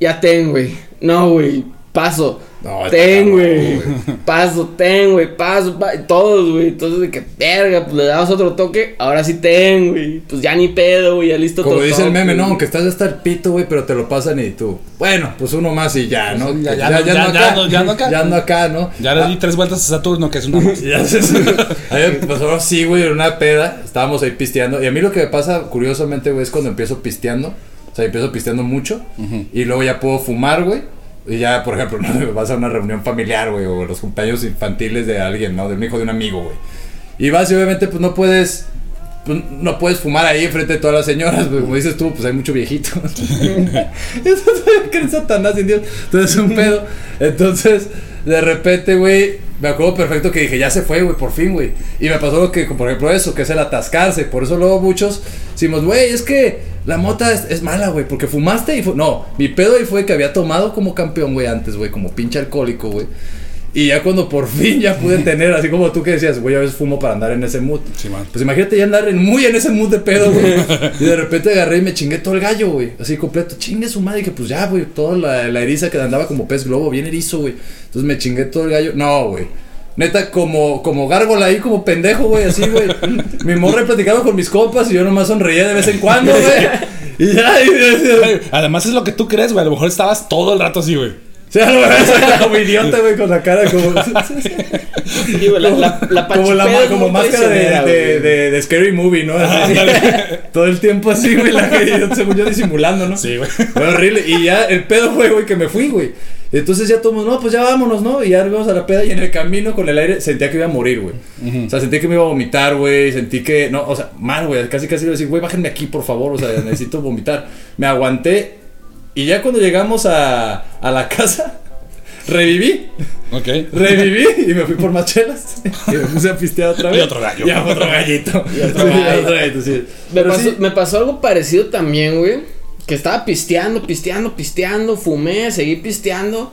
ya ten, güey. No, güey, paso. No, ten, güey. Paso, ten, güey, paso, pa- todos, güey. Entonces de que, verga, pues le damos otro toque. Ahora sí ten, güey. Pues ya ni pedo, güey, ya listo Como otro dice el meme, no, aunque estás hasta el pito, güey, pero te lo pasan y tú. Bueno, pues uno más y ya, ¿no? Ya, ya, ya, ya, ando ya ya ando acá. Ya ando acá, ¿no? Ya le di tres vueltas a Saturno, que es una más. [LAUGHS] Ya sé, sí. A mí me pasó así, güey, en una peda. Estábamos ahí pisteando. Y a mí lo que me pasa, curiosamente, güey, es cuando empiezo pisteando. O sea, empiezo pisteando mucho. Y luego ya puedo fumar, güey. Y ya, por ejemplo, [LAUGHS] no vas a una reunión familiar, güey, o los cumpleaños infantiles de alguien, ¿no? De un hijo de un amigo, güey. Y vas y obviamente, pues no puedes. pues, no puedes fumar ahí enfrente de todas las señoras, güey. Como dices tú, pues hay mucho viejito. [LAUGHS] Eso creen Satanás sin Dios. Entonces es un pedo. Entonces, de repente, güey, me acuerdo perfecto que dije, ya se fue, güey, por fin, güey. Y me pasó lo que, por ejemplo, eso, que es el atascarse. Por eso luego muchos decimos, güey, es que la mota es, mala, güey, porque fumaste y fu No, mi pedo ahí fue que había tomado como campeón, güey, antes, güey, como pinche alcohólico, güey. Y ya cuando por fin ya pude [LAUGHS] tener, así como tú que decías, güey, a veces fumo para andar en ese mood. Sí, man. Pues imagínate ya andar en- muy en ese mood de pedo, güey. [LAUGHS] Y de repente agarré y me chingué todo el gallo, güey. Así completo. Chingue su madre. Y dije, pues ya, güey. Toda la, la eriza que andaba como pez globo, bien erizo, güey. Entonces me chingué todo el gallo. No, güey. Neta, como, como gárgola ahí, como pendejo, güey, así, güey. [LAUGHS] Mi morra platicaba con mis compas y yo nomás sonreía de vez en cuando, güey. Y ya, y, Además es lo que tú crees, güey. A lo mejor estabas todo el rato así, güey. O sea, lo como idiota, güey, con la cara como. [LAUGHS] Sí, güey, la, la, la como la, como máscara de, de, güey. de, de Scary Movie, ¿no? Así, [LAUGHS] todo el tiempo así, güey, la yo, según yo disimulando, ¿no? Sí, güey. Fue horrible. Y ya el pedo fue, güey, que me fui, güey. Entonces ya todos, no, pues ya vámonos, ¿no? Y ya nos vamos a la peda y en el camino con el aire sentía que iba a morir, güey. O sea, sentí que me iba a vomitar, güey. Sentí que, no, o sea, mal, güey. Casi, casi le decía, güey, bájenme aquí, por favor. O sea, necesito vomitar. Me aguanté. Y ya cuando llegamos a, a la casa, reviví. Ok. Reviví y me fui por más chelas. Y [LAUGHS] me puse a pistear otra vez. Y otro gallo. Ya otro gallito. Y otro Sí, gallito, sí. Me Pero pasó, sí, me pasó algo parecido también, güey. Que estaba pisteando, pisteando, pisteando. Fumé, seguí pisteando.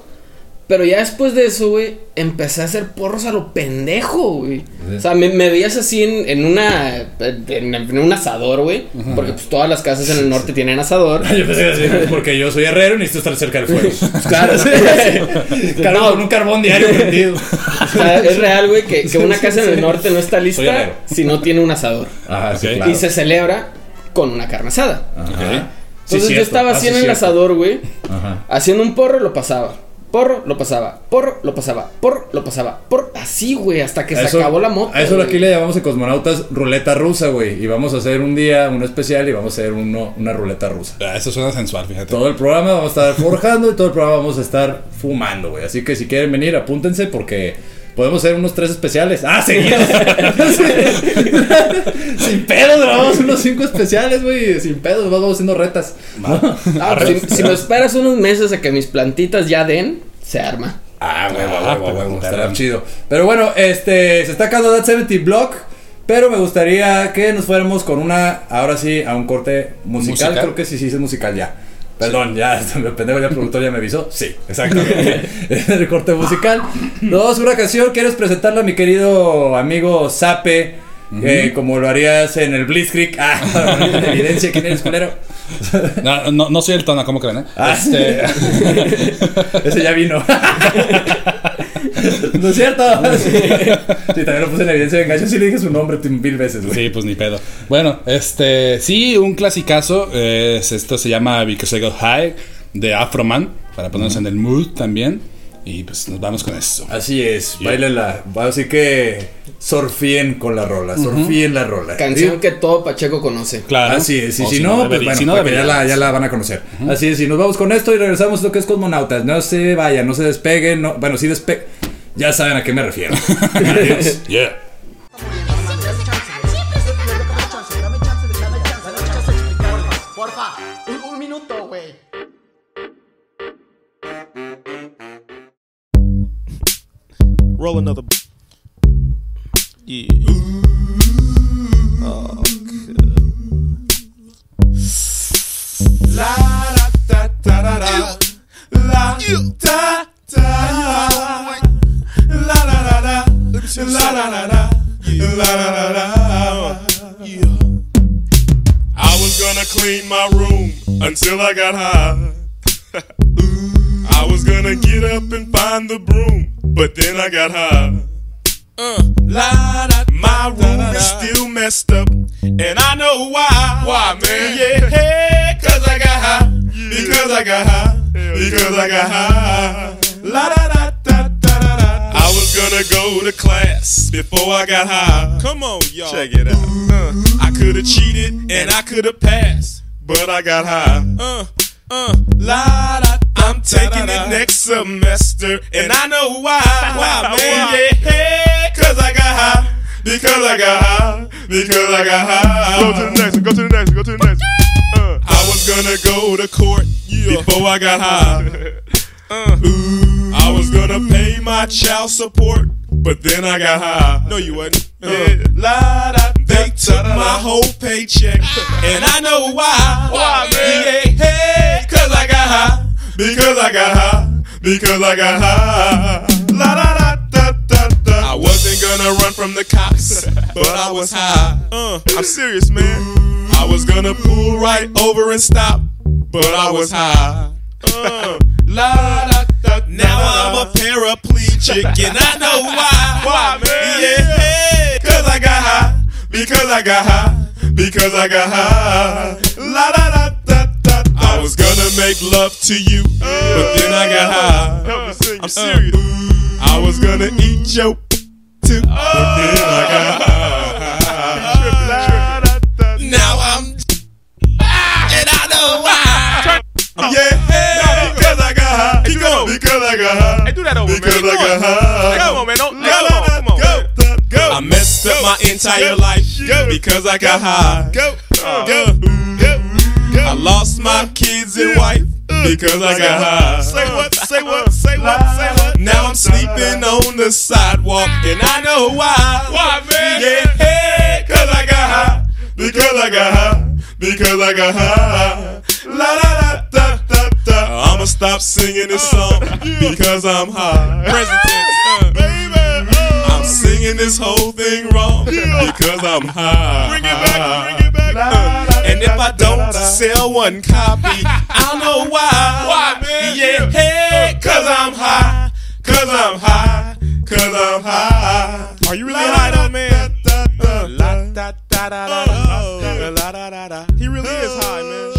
Pero ya después de eso, güey, empecé a hacer porros a lo pendejo, güey. O sea, me, me veías así en, en una. En, en un asador, güey. Porque pues todas las casas en el norte tienen asador. [LAUGHS] Yo pensé así, porque yo soy herrero y necesito estar cerca del fuego. [LAUGHS] Claro, Claro, [LAUGHS] No. con un carbón diario prendido. O sea, es real, güey, que, que una casa en el norte no está lista si no tiene un asador. Ajá, sí, Ok. claro. Y se celebra con una carne asada. Ajá. Sí, Entonces yo estaba Ah, así sí, en el asador, güey. Ajá. Haciendo un porro, lo pasaba. Porro, lo pasaba. Porro, lo pasaba. Porro, lo pasaba. Porro, así, güey, hasta que A se acabó la moto. A eso güey. aquí le llamamos en Cosmonautas ruleta rusa, güey. Y vamos a hacer un día uno especial y vamos a hacer uno, una ruleta rusa. Ah, Eso suena sensual, fíjate. Todo el programa vamos a estar forjando y todo el programa vamos a estar fumando, güey. Así que si quieren venir, apúntense porque podemos hacer unos tres especiales. ¡Ah, seguidos! [LAUGHS] [LAUGHS] Sin pedos, grabamos unos cinco especiales, güey. Sin pedos, vamos haciendo retas. Ah, pues, si, si me esperas unos meses a que mis plantitas ya den, se arma. Ah, güey, Ah, güey, güey, pero- estará chido. Pero bueno, este, se está acabando That 70 Block. Pero me gustaría que nos fuéramos con una, ahora sí, a un corte musical. ¿Musical? Creo que sí, sí, es musical ya. Perdón, ya, [LAUGHS] me pendejo, ya el productor ya me avisó. Sí, exactamente. [LAUGHS] el corte musical. Dos, una canción. ¿Quieres presentarla, mi querido amigo Sape? Eh, como lo harías en el Blitzkrieg. Ah, [LAUGHS] para evidencia quién eres, culero. No, no, no soy el tono, ¿cómo creen? eh? Ah. Este, Ese ya vino. [LAUGHS] ¿No es cierto? [LAUGHS] Sí. Sí, también lo puse en evidencia. Venga, yo sí le dije su nombre mil veces, güey. sí, pues ni pedo. Bueno, este, sí, un clasicazo. es- esto se llama Because I Got High de Afroman. Para ponernos en el mood también. Y pues nos vamos con eso. Así es, bailenla. Así que surfíen con la rola, surfíen la rola. Canción Sí. que todo Pacheco conoce. Claro. Así es, y si, no, pues debería- bueno, si no ya la, ya la van a conocer. Así es, y nos vamos con esto y regresamos a lo que es Cosmonautas. No se vayan, no se despeguen, no, bueno, sí despeguen. Ya saben a qué me refiero. [LAUGHS] Adiós. Yeah. Porfa, un, un minuto, güey. Roll another. I got high. [LAUGHS] I was gonna get up and find the broom, but then I got high. Uh, la, da, my room is still messed up, and I know why. Why, man? Yeah, cause I got high. Because I got high. Because I got high. La da da da da da da. I was gonna go to class before I got high. Come on, y'all. Check it out. Uh, I could have cheated and I could have passed, I got high. Uh, uh, la da. I'm taking it next semester, and I know why. [LAUGHS] Why, man? Yeah, cause I got high. Because I got high. Because I got high. Go to the next one. Go to the next one. Go to the next one. Uh, I was gonna go to court before I got high. [LAUGHS] Uh, I was gonna pay my child support, but then I got high. No, you wasn't. Uh, la, da, they took my whole paycheck, [LAUGHS] and I know why. Why, man? Yeah, hey, cause I got high. Because I got high. Because I got high. La da da da da da. I wasn't gonna run from the cops, [LAUGHS] but I was high. Uh, I'm serious, man. I was gonna pull right over and stop, but I was high. Uh, [LAUGHS] la da da. Now I'm a paraplegic, and I know why. Why, man? Yeah, cause I got high. Because I got high. Because I got high. La da da da da. I was gonna make love to you, but then I got high. I'm serious. Uh, I was gonna eat your too, but then I got oh. high. Now I'm [LAUGHS] and I know why. Yeah, Because I got high. Hey, do that over, because I got high. Come on, man. Don't, come on, come on. Go, go. I messed up my entire life go, because I got high. Uh, go, go, go. I lost my kids and wife uh, because I got high. Uh, say what? Say what? Say what? Say what? Now I'm sleeping on the sidewalk and I know why. Why, man? Yeah, hey, cause I got high. Because I got high. Because I got high. La da da da da da. I'ma stop singing this song because I'm high. Present tense. Uh, Baby, I'm singing this whole thing wrong because I'm high. Bring it back, bring it back. Uh, and if I don't sell one copy, [LAUGHS] I don't know why. Why, man? Yeah, hey, cause I'm high. Cause I'm high. Cause I'm high. Are you really high though, man? Uh, la, da, da, da, da, da, la, da, da, da. He really is high, man.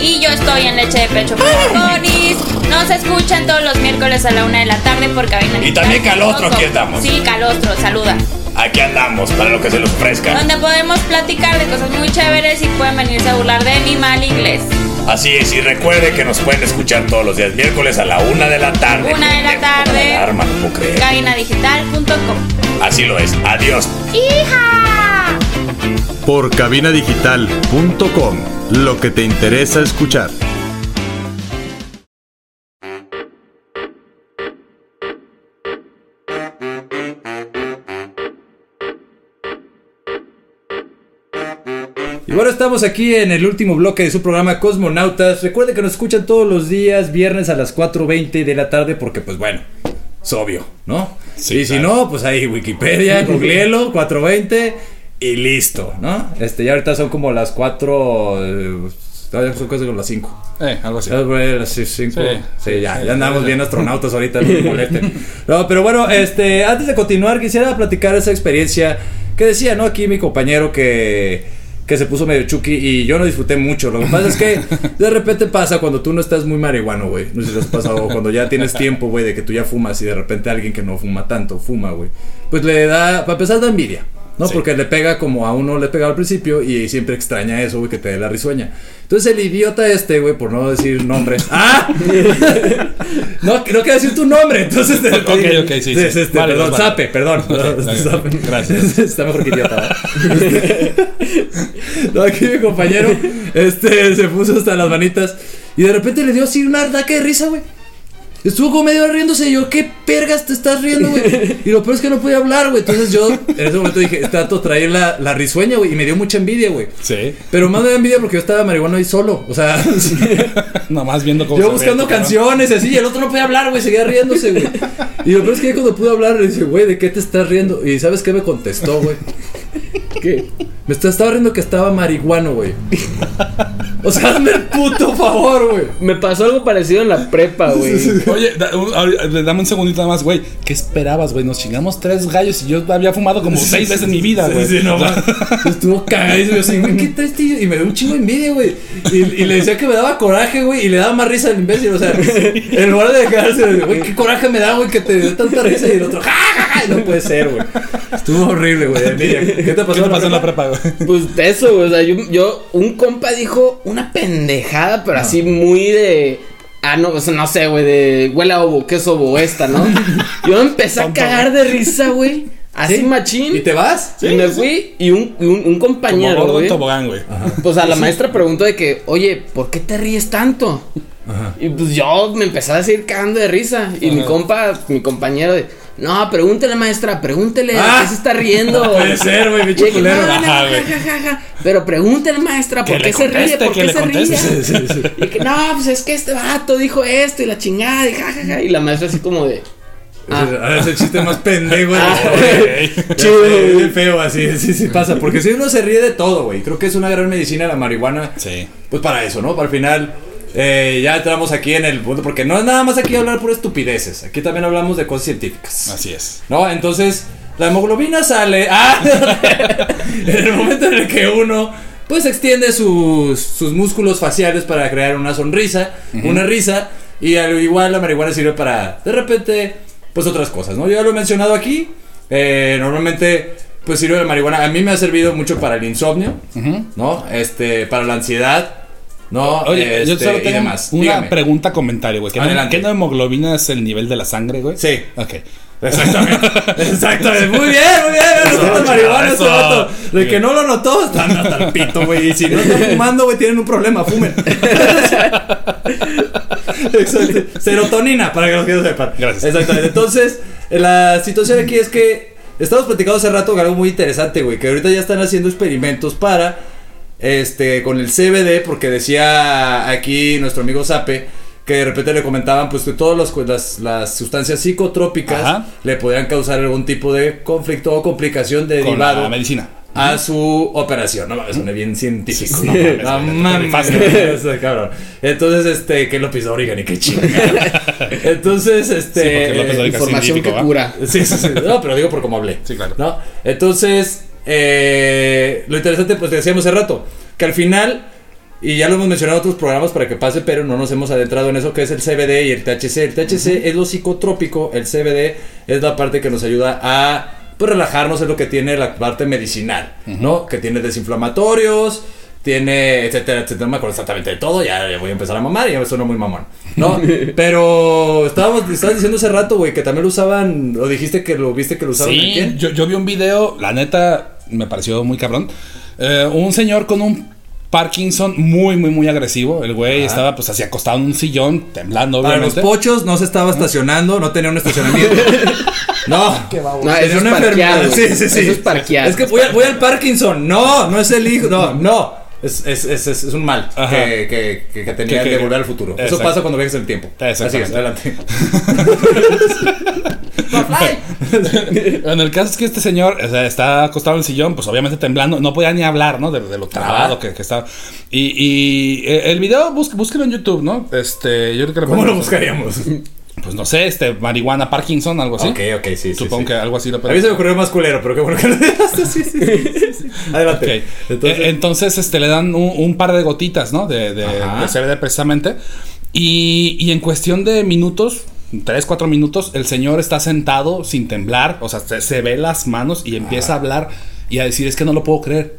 y yo estoy en Leche de Pecho para Conis. Nos escuchan todos los miércoles a la una de la tarde por cabina. Y también Calostro, aquí estamos. Sí, Calostro, saluda. Aquí andamos para lo que se les ofrezca. Donde podemos platicar de cosas muy chéveres y pueden venirse a burlar de mi mal inglés. Así es, y recuerde que nos pueden escuchar todos los días miércoles a la una de la tarde. Una de la tarde. Alarma, no puedo creer. Cabinadigital.com. Así lo es. Adiós. ¡Hija! Por cabinadigital.com. Lo que te interesa escuchar. Y bueno, estamos aquí en el último bloque de su programa Cosmonautas. Recuerden que nos escuchan todos los días, viernes a las 4.20 de la tarde, porque pues bueno, es obvio, ¿no? y si no, pues ahí Wikipedia, [LAUGHS] googleelo, 4.20 y listo, ¿no? Este, ya ahorita son como las 4... eh, todavía son casi como las 5. Eh, algo así. Las cinco. Sí. Sí, ya, Sí. ya andamos bien astronautas ahorita, no [LAUGHS] me molesten. No, pero bueno, este, antes de continuar, quisiera platicar esa experiencia que decía, ¿no? Aquí mi compañero que, que se puso medio chucky y yo no disfruté mucho. Lo que pasa es que [LAUGHS] de repente pasa cuando tú no estás muy marihuano, güey. No sé si te has pasado, cuando ya tienes tiempo, güey, de que tú ya fumas y de repente alguien que no fuma tanto fuma, güey. Pues le da, para empezar, da envidia. ¿No? Porque le pega como a uno le pegaba al principio y siempre extraña eso, güey, que te dé la risueña. Entonces el idiota este, güey, por no decir nombres. [LAUGHS] ¡Ah! no, no quiero decir tu nombre, entonces... te- Ok, ok, sí, sí. Este, Vale, perdón, vale. Zape, perdón. Zape. [LAUGHS] Gracias. [LAUGHS] Está mejor que idiota, no, aquí mi compañero este, se puso hasta las manitas y de repente le dio así un ataque de risa, güey. Estuvo como medio riéndose y yo, ¿qué pergas te estás riendo, güey? [LAUGHS] Y lo peor es que no podía hablar, güey. Entonces yo en ese momento dije, este dato trae la, la risueña, güey. Y me dio mucha envidia, güey. Sí. Pero más me dio envidia porque yo estaba marihuana ahí solo. O sea, [LAUGHS] [LAUGHS] Nomás viendo cómo yo buscando ve, ¿no? canciones y así. Y el otro no podía hablar, güey. Seguía riéndose, güey. Y lo peor es que cuando pude hablar, le dije, güey, ¿de qué te estás riendo? Y ¿sabes qué me contestó, güey? ¿Qué? Me estaba riendo que estaba marihuano, güey. O sea, dame el puto favor, güey. Me pasó algo parecido en la prepa, güey. Oye, da- un- ahori- dame un segundito nada más, güey. ¿Qué esperabas, güey? Nos chingamos tres gallos y yo había fumado como seis veces en mi vida, Sí, güey. sí, no, mames. [LAUGHS] Estuvo cagadísimo. Yo así, güey, ¿qué [LAUGHS] traes, tío? Y me dio un chingo de envidia, güey. Y, y le decía que me daba coraje, güey. Y le daba más risa al imbécil. O sea, [LAUGHS] en lugar de quedarse, güey, qué coraje me da, güey, que te dio tanta risa. Y el otro, ja, ja, ja. y No puede ser, güey. Estuvo horrible, güey. de envidia. ¿Qué te pasó, ¿Qué te pasó en la prepa, güey? Pues eso, güey. O sea, yo, yo- un compa dijo una pendejada, pero así muy de. Ah, no, o sea, no sé, güey, de huele a ovo, ¿qué es ovo esta, no? [LAUGHS] Yo me empecé a cagar de risa, güey. Así ¿Sí? machín. ¿Y te vas? Y me fui y un, y un, un Como compañero, güey. tobogán, güey. Pues a la maestra preguntó de que, oye, ¿por qué te ríes tanto? Y pues yo me empecé a seguir cagando de risa. Y mi Ajá. compa, mi compañero de, no, pregúntele maestra, pregúntele, ¿de Ah. qué se está riendo? No [LAUGHS] puede ser, güey, bicho culero. "No, no, ja, ja, ja, ja". Pero pregúntele maestra, ¿por qué se ríe? ¿Por qué se ríe? conteste. Y que, no, pues es que este vato dijo esto y la chingada y ja, ja, ja". Y la maestra así como de, Ah. Es el chiste más pendejo. [LAUGHS] Ah. [LAUGHS] Bien feo, así, sí, sí pasa. Porque si uno se ríe de todo, güey. Creo que es una gran medicina la marihuana. Sí. Pues para eso, ¿no? Para el final. Eh, ya entramos aquí en el punto. Porque no es nada más aquí hablar por estupideces. Aquí también hablamos de cosas científicas. Así es. ¿No? Entonces, la hemoglobina sale. [LAUGHS] ¡Ah! en el momento en el que uno. Pues extiende sus, sus músculos faciales para crear una sonrisa, una risa. Y al igual la marihuana sirve para, de repente, pues otras cosas, ¿no? Yo ya lo he mencionado aquí. eh, normalmente, pues sirve la marihuana. A mí me ha servido mucho para el insomnio, ¿no? Este, para la ansiedad. ¿No? Oye, yo Este, solo y tengo demás. una Dígame. pregunta, comentario, güey. ¿Qué, no, Adelante. ¿Qué no hemoglobina es el nivel de la sangre, güey? Sí. Ok. Exactamente. [LAUGHS] Exactamente. Muy bien, muy bien. Eso, Eso, vato. Bien. que no lo notó, están hasta el pito, güey. Y si no están [LAUGHS] fumando, güey, tienen un problema. Fumen. [LAUGHS] Exacto. Serotonina, para que los que sepan. Gracias. Exactamente. Entonces, la situación aquí es que estamos platicando hace rato de algo muy interesante, güey. Que ahorita ya están haciendo experimentos para. Este, con el CBD, porque decía aquí nuestro amigo Sape que de repente le comentaban pues que todas las, las, las sustancias psicotrópicas Ajá. le podrían causar algún tipo de conflicto o complicación derivado la medicina. a su operación. No mames, suena bien científico. Sí. No mames, [LAUGHS] No no mames, mames, te ese cabrón. Entonces, este, que López Dóriga y qué chingada. [LAUGHS] Entonces, Sí, este. López es Información que ¿va? cura. Sí, sí, sí. No, pero digo por cómo hablé. Sí, claro. ¿no? Entonces, eh, lo interesante, pues decíamos hace rato, que al final, y ya lo hemos mencionado en otros programas para que pase, pero no nos hemos adentrado en eso, que es el CBD y el THC. El THC es lo psicotrópico, el CBD es la parte que nos ayuda a pues, relajarnos, es lo que tiene la parte medicinal, ¿no? Que tiene desinflamatorios. Tiene, etcétera, etcétera, no me acuerdo exactamente de todo, ya, ya voy a empezar a mamar y ya me suena muy mamón, ¿no? [LAUGHS] Pero estábamos, estabas diciendo hace rato, güey, que también lo usaban, o dijiste que lo viste que lo usaban ¿en Sí, quién? yo, yo vi un video, la neta, me pareció muy cabrón. Eh, un señor con un Parkinson muy, muy, muy agresivo. El güey estaba pues así acostado en un sillón, temblando, Para los pochos no se estaba estacionando, no tenía un estacionamiento. [LAUGHS] No, No, tenía eso es una parqueado, enfermedad. Sí, sí, sí. eso es parqueado. Es que voy, a- voy al Parkinson. No, no es el hijo. No, no. Es, es, es, es- un mal que, que, que, que tenía Que- que- de volver al futuro. Eso pasa cuando viajes en el tiempo. Así es, adelante. en el caso es que este señor o sea, está acostado en el sillón, pues obviamente temblando, no podía ni hablar, ¿no? De, de lo trabado que, que estaba. Y, y, eh, el video, bus, búsquenlo en YouTube, ¿no? Este, yo creo que ¿Cómo lo buscaríamos? Pues no sé, este, marihuana Parkinson, algo así. Ok, ok, sí. Supongo sí. que algo así lo A mí se me ocurrió más culero, pero qué bueno que lo dejaste. [LAUGHS] Sí, sí, sí. [LAUGHS] Adelante. Entonces- Eh, Entonces, este, le dan un, un par de gotitas, ¿no? De, de, de CBD precisamente. Y, y en cuestión de minutos, 3, 4 minutos, el señor está sentado sin temblar. O sea, se, se ve las manos y empieza a hablar y a decir, es que no lo puedo creer.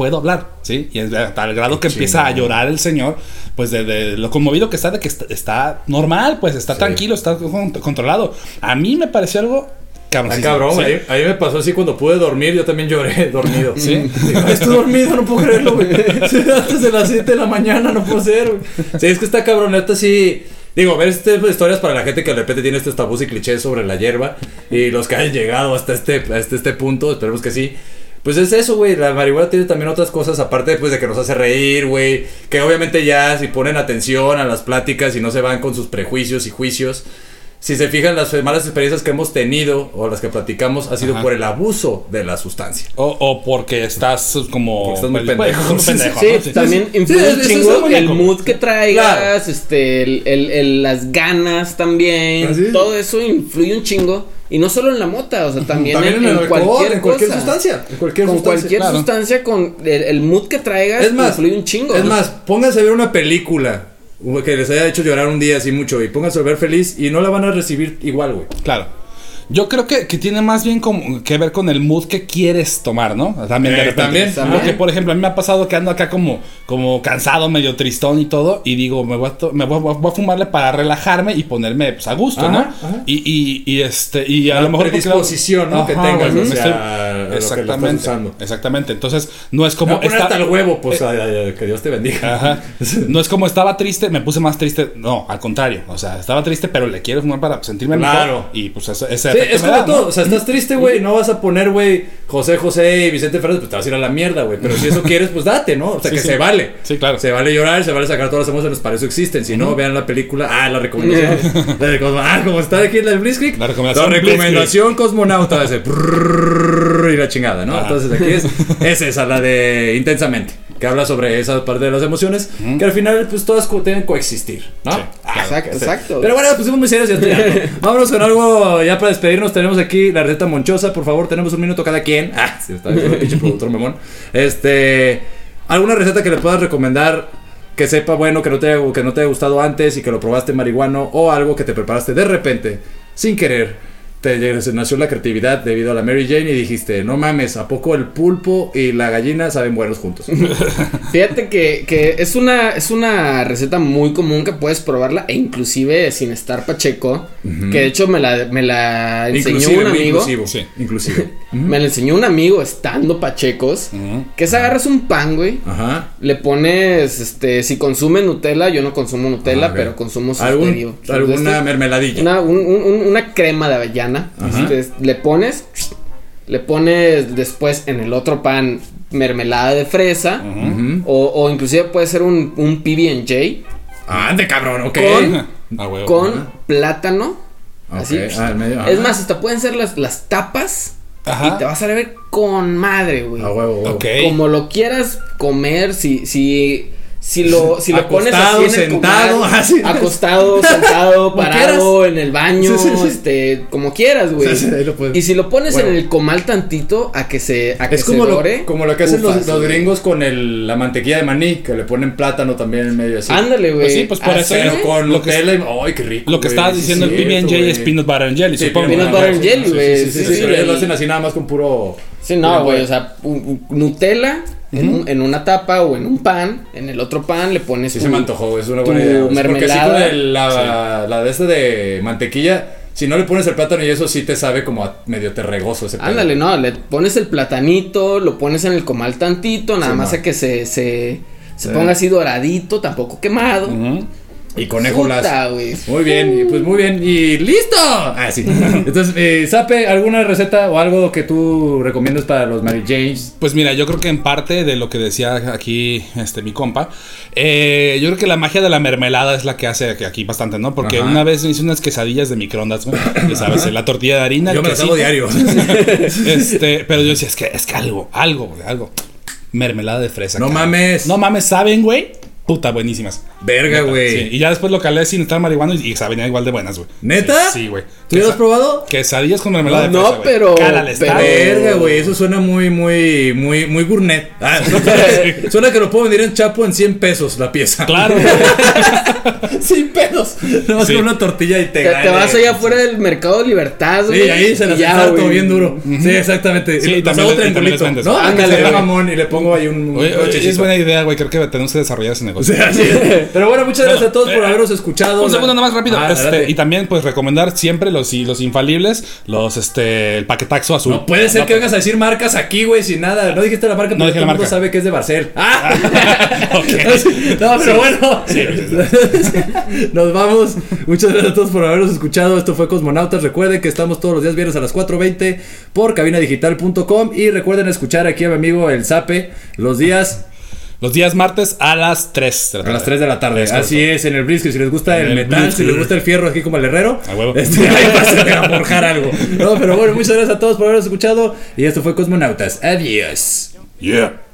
Puedo hablar, ¿sí? Y a tal grado que empieza a llorar el señor, pues de, de lo conmovido que está, de que está, está normal, pues está tranquilo, está con- controlado. A mí me pareció algo cabrón. Ah, cabrón, Sí. güey. A mí me pasó así cuando pude dormir, yo también lloré [LAUGHS] dormido. Sí. Digo, Estoy dormido, no puedo creerlo, güey. [LAUGHS] Antes de las 7 de la mañana, no puedo ser, güey. Sí, es que está cabrón, neta, sí. Digo, ver este tipo de historias para la gente que de repente tiene estos tabús y clichés sobre la hierba y los que hayan llegado hasta este, hasta este punto, esperemos que sí. Pues es eso, güey. La marihuana tiene también otras cosas, aparte pues, de que nos hace reír, güey. Que obviamente ya, si ponen atención a las pláticas y no se van con sus prejuicios y juicios, si se fijan, las malas experiencias que hemos tenido o las que platicamos ha sido Ajá. por el abuso de la sustancia. O, o porque estás como. Porque estás muy pues, pendejo. Sí, ¿no? también Sí, influye un sí, chingo el mood que traigas, Claro. este, el, el- el- las ganas también, todo eso influye un chingo. Y no solo en la mota, o sea, también, También en, en el en alcohol, cualquier, en cualquier cosa. sustancia, en cualquier con sustancia, cualquier claro. sustancia, con el, el mood que traigas, Es más, influye un chingo. Es ¿no? más, pónganse a ver una película que les haya hecho llorar un día así mucho y pónganse a ver feliz y no la van a recibir igual, güey. Claro. Yo creo que, que tiene más bien como que ver con el mood que quieres tomar, ¿no? También de Eh, repente. también, Porque, también. por ejemplo, a mí me ha pasado que ando acá como, como cansado, medio tristón y todo. Y digo, me voy a, me voy, a- voy a fumarle para relajarme y ponerme pues, a gusto, Ajá, ¿no? ajá. Y, y, y este, y a La lo mejor. porque, predisposición, ¿no? que tengas estoy- lo estás Exactamente. Exactamente. Entonces, no es como. esta- hasta el huevo, pues eh, ay, ay, ay, que Dios te bendiga. Ajá. [LAUGHS] No es como estaba triste, me puse más triste. No, al contrario. O sea, estaba triste, pero le quiero fumar para sentirme Claro. mejor. Y pues ese, ese Sí, es como da, ¿no? todo, o sea, estás triste, güey, no vas a poner, güey, José José y Vicente Fernández, pues te vas a ir a la mierda, güey, pero si eso quieres, pues date, ¿no? O sea, Sí, que sí. se vale. Sí, claro. Se vale llorar, se vale sacar todas las emociones, para eso existen, si no, vean la película, ah, la recomendación, [LAUGHS] La recomendación. ah, como está aquí en la Blitzkrieg, La recomendación recomendación cosmonauta, ese [LAUGHS] y la chingada, ¿no? Ajá. Entonces aquí es, es esa, la de Intensamente, que habla sobre esa parte de las emociones, que al final, pues todas co- deben coexistir, ¿no? Ah, Exacto, exacto. pero bueno, pusimos muy serios y. [LAUGHS] Vámonos con algo ya para despedirnos. Tenemos aquí la receta monchosa. Por favor, tenemos un minuto cada quien. Ah, sí, está bien, el pinche productor memón. Este. ¿Alguna receta que le puedas recomendar que sepa bueno, que no te haya, que no te haya gustado antes y que lo probaste marihuano o algo que te preparaste de repente, sin querer te nació la creatividad debido a la Mary Jane y dijiste, no mames, ¿a poco el pulpo y la gallina saben buenos juntos? [LAUGHS] Fíjate que, que es una es una receta muy común que puedes probarla e inclusive sin estar pacheco, que de hecho me la, me la enseñó Inclusive, un amigo. inclusivo, sí, inclusive. [LAUGHS] Me la enseñó un amigo estando pachecos, que es agarras un pan, güey, Ajá. le pones, este, si consume Nutella, yo no consumo Nutella, Ah, pero consumo sus ¿Algún- alguna Este, mermeladilla? Una, un- un- una crema de avellana. Le pones, le pones después en el otro pan mermelada de fresa, o, o inclusive puede ser un, un PB&J Ande, cabrón, ok. con, [LAUGHS] Ah, huevo. con plátano. Ok, Así. ah, en medio, es más, hasta pueden ser las, las tapas. Ajá. Y te vas a ver con madre, güey. A huevo, huevo. Ok. Como lo quieras comer, si, si, si lo, si lo pones Acostado, así en el sentado, comal, [LAUGHS] así. acostado, sentado, parado, en el baño, Sí, sí, sí. este, como quieras, güey. Lo. Y si lo pones Bueno. en el comal tantito a que se, a que Es como se lo, dore, como lo que hacen los, ufas, los gringos con el, la mantequilla de maní, que le ponen plátano también en medio así. Ándale, güey. Pues sí, pues por Así, eso Pero con Lo que- Nutella y... ¡Ay, qué rico! Lo que güey! estabas diciendo, el cierto, PB&J es peanut butter and jelly, Sí, supongo. peanut butter and jelly, Sí, güey, Sí, sí, sí, lo hacen así nada más con puro... Sí, no, güey, o sea, un- en, un- en una tapa o en un pan, en el otro pan le pones Sí tu- se me antojó, es una buena idea. Porque sí mermelada. con el- la, la de este de mantequilla, si no le pones el plátano y eso sí te sabe como a medio terregoso ese pedo. Ándale, no, le pones el platanito, lo pones en el comal tantito, nada Sí, más no. a que se, se, se Sí. ponga así doradito, tampoco quemado. Y conejo Puta, las. güey. Muy bien, pues muy bien. Y listo. Ah, sí. [LAUGHS] Entonces, eh, Sape, ¿alguna receta o algo que tú recomiendas para los Mary Janes? Pues mira, yo creo que en parte de lo que decía aquí este mi compa, eh, yo creo que la magia de la mermelada es la que hace que aquí bastante, ¿no? Porque Ajá. una vez me hice unas quesadillas de microondas, güey, ya sabes, la tortilla de harina, Yo me las hago diario. [LAUGHS] este, pero yo decía, es que es que algo, algo, algo. Mermelada de fresa. No mames. No mames, saben, güey. Puta, buenísimas. Verga, güey. sí. Y ya después lo calé sin estar marihuana y, y saben igual de buenas, güey. ¿Neta? Sí, sí, güey. ¿Tú ya lo has probado? Quesadillas con mermelada No, de fresa, güey. pero- Cálale, está, pero-. Verga, güey, eso suena muy, muy, muy, muy gourmet. Ah, [LAUGHS] suena que lo puedo vender en Chapo en 100 pesos la pieza. Claro. [LAUGHS] Sin pedos. No más Sí. con una tortilla y te Te, te vas allá afuera del mercado Libertad, Sí, güey, ahí se las ensarto güey. bien duro. Sí, exactamente. Sí, y también hago triangulito, vendes. ¿no? Ándale, mamón y le pongo ahí un Oye, oye, brochecito. es buena idea, güey. Creo que tenemos que desarrollar ese O negocio. sea, sí. [LAUGHS] Pero bueno, muchas gracias a todos por eh, habernos escuchado. Un segundo nomás rápido. Ah, Este, y también, pues, recomendar siempre los, y los infalibles, los, este, el paquetaxo azul. No puede ser que vengas a decir marcas aquí, güey, sin nada. No dijiste la marca, pero No dije todo el mundo sabe que es de Barcel. [LAUGHS] ¡Ah! [LAUGHS] Ok. No, pero bueno. Nos vamos. Muchas gracias a todos por habernos escuchado. Esto fue Cosmonautas. Recuerden que estamos todos los días viernes a las 4.20 por cabinadigital.com. Y recuerden escuchar aquí a mi amigo El Zape los días Los días martes a las 3 de la a tarde. las 3 de la tarde. Es Así es, en el brisket. Si les gusta el, En el metal, si les gusta el fierro, aquí como el herrero. A huevo. Este, [LAUGHS] ahí va a forjar algo. No, pero bueno, muchas gracias a todos por habernos escuchado. Y esto fue Cosmonautas. Adiós. Yeah.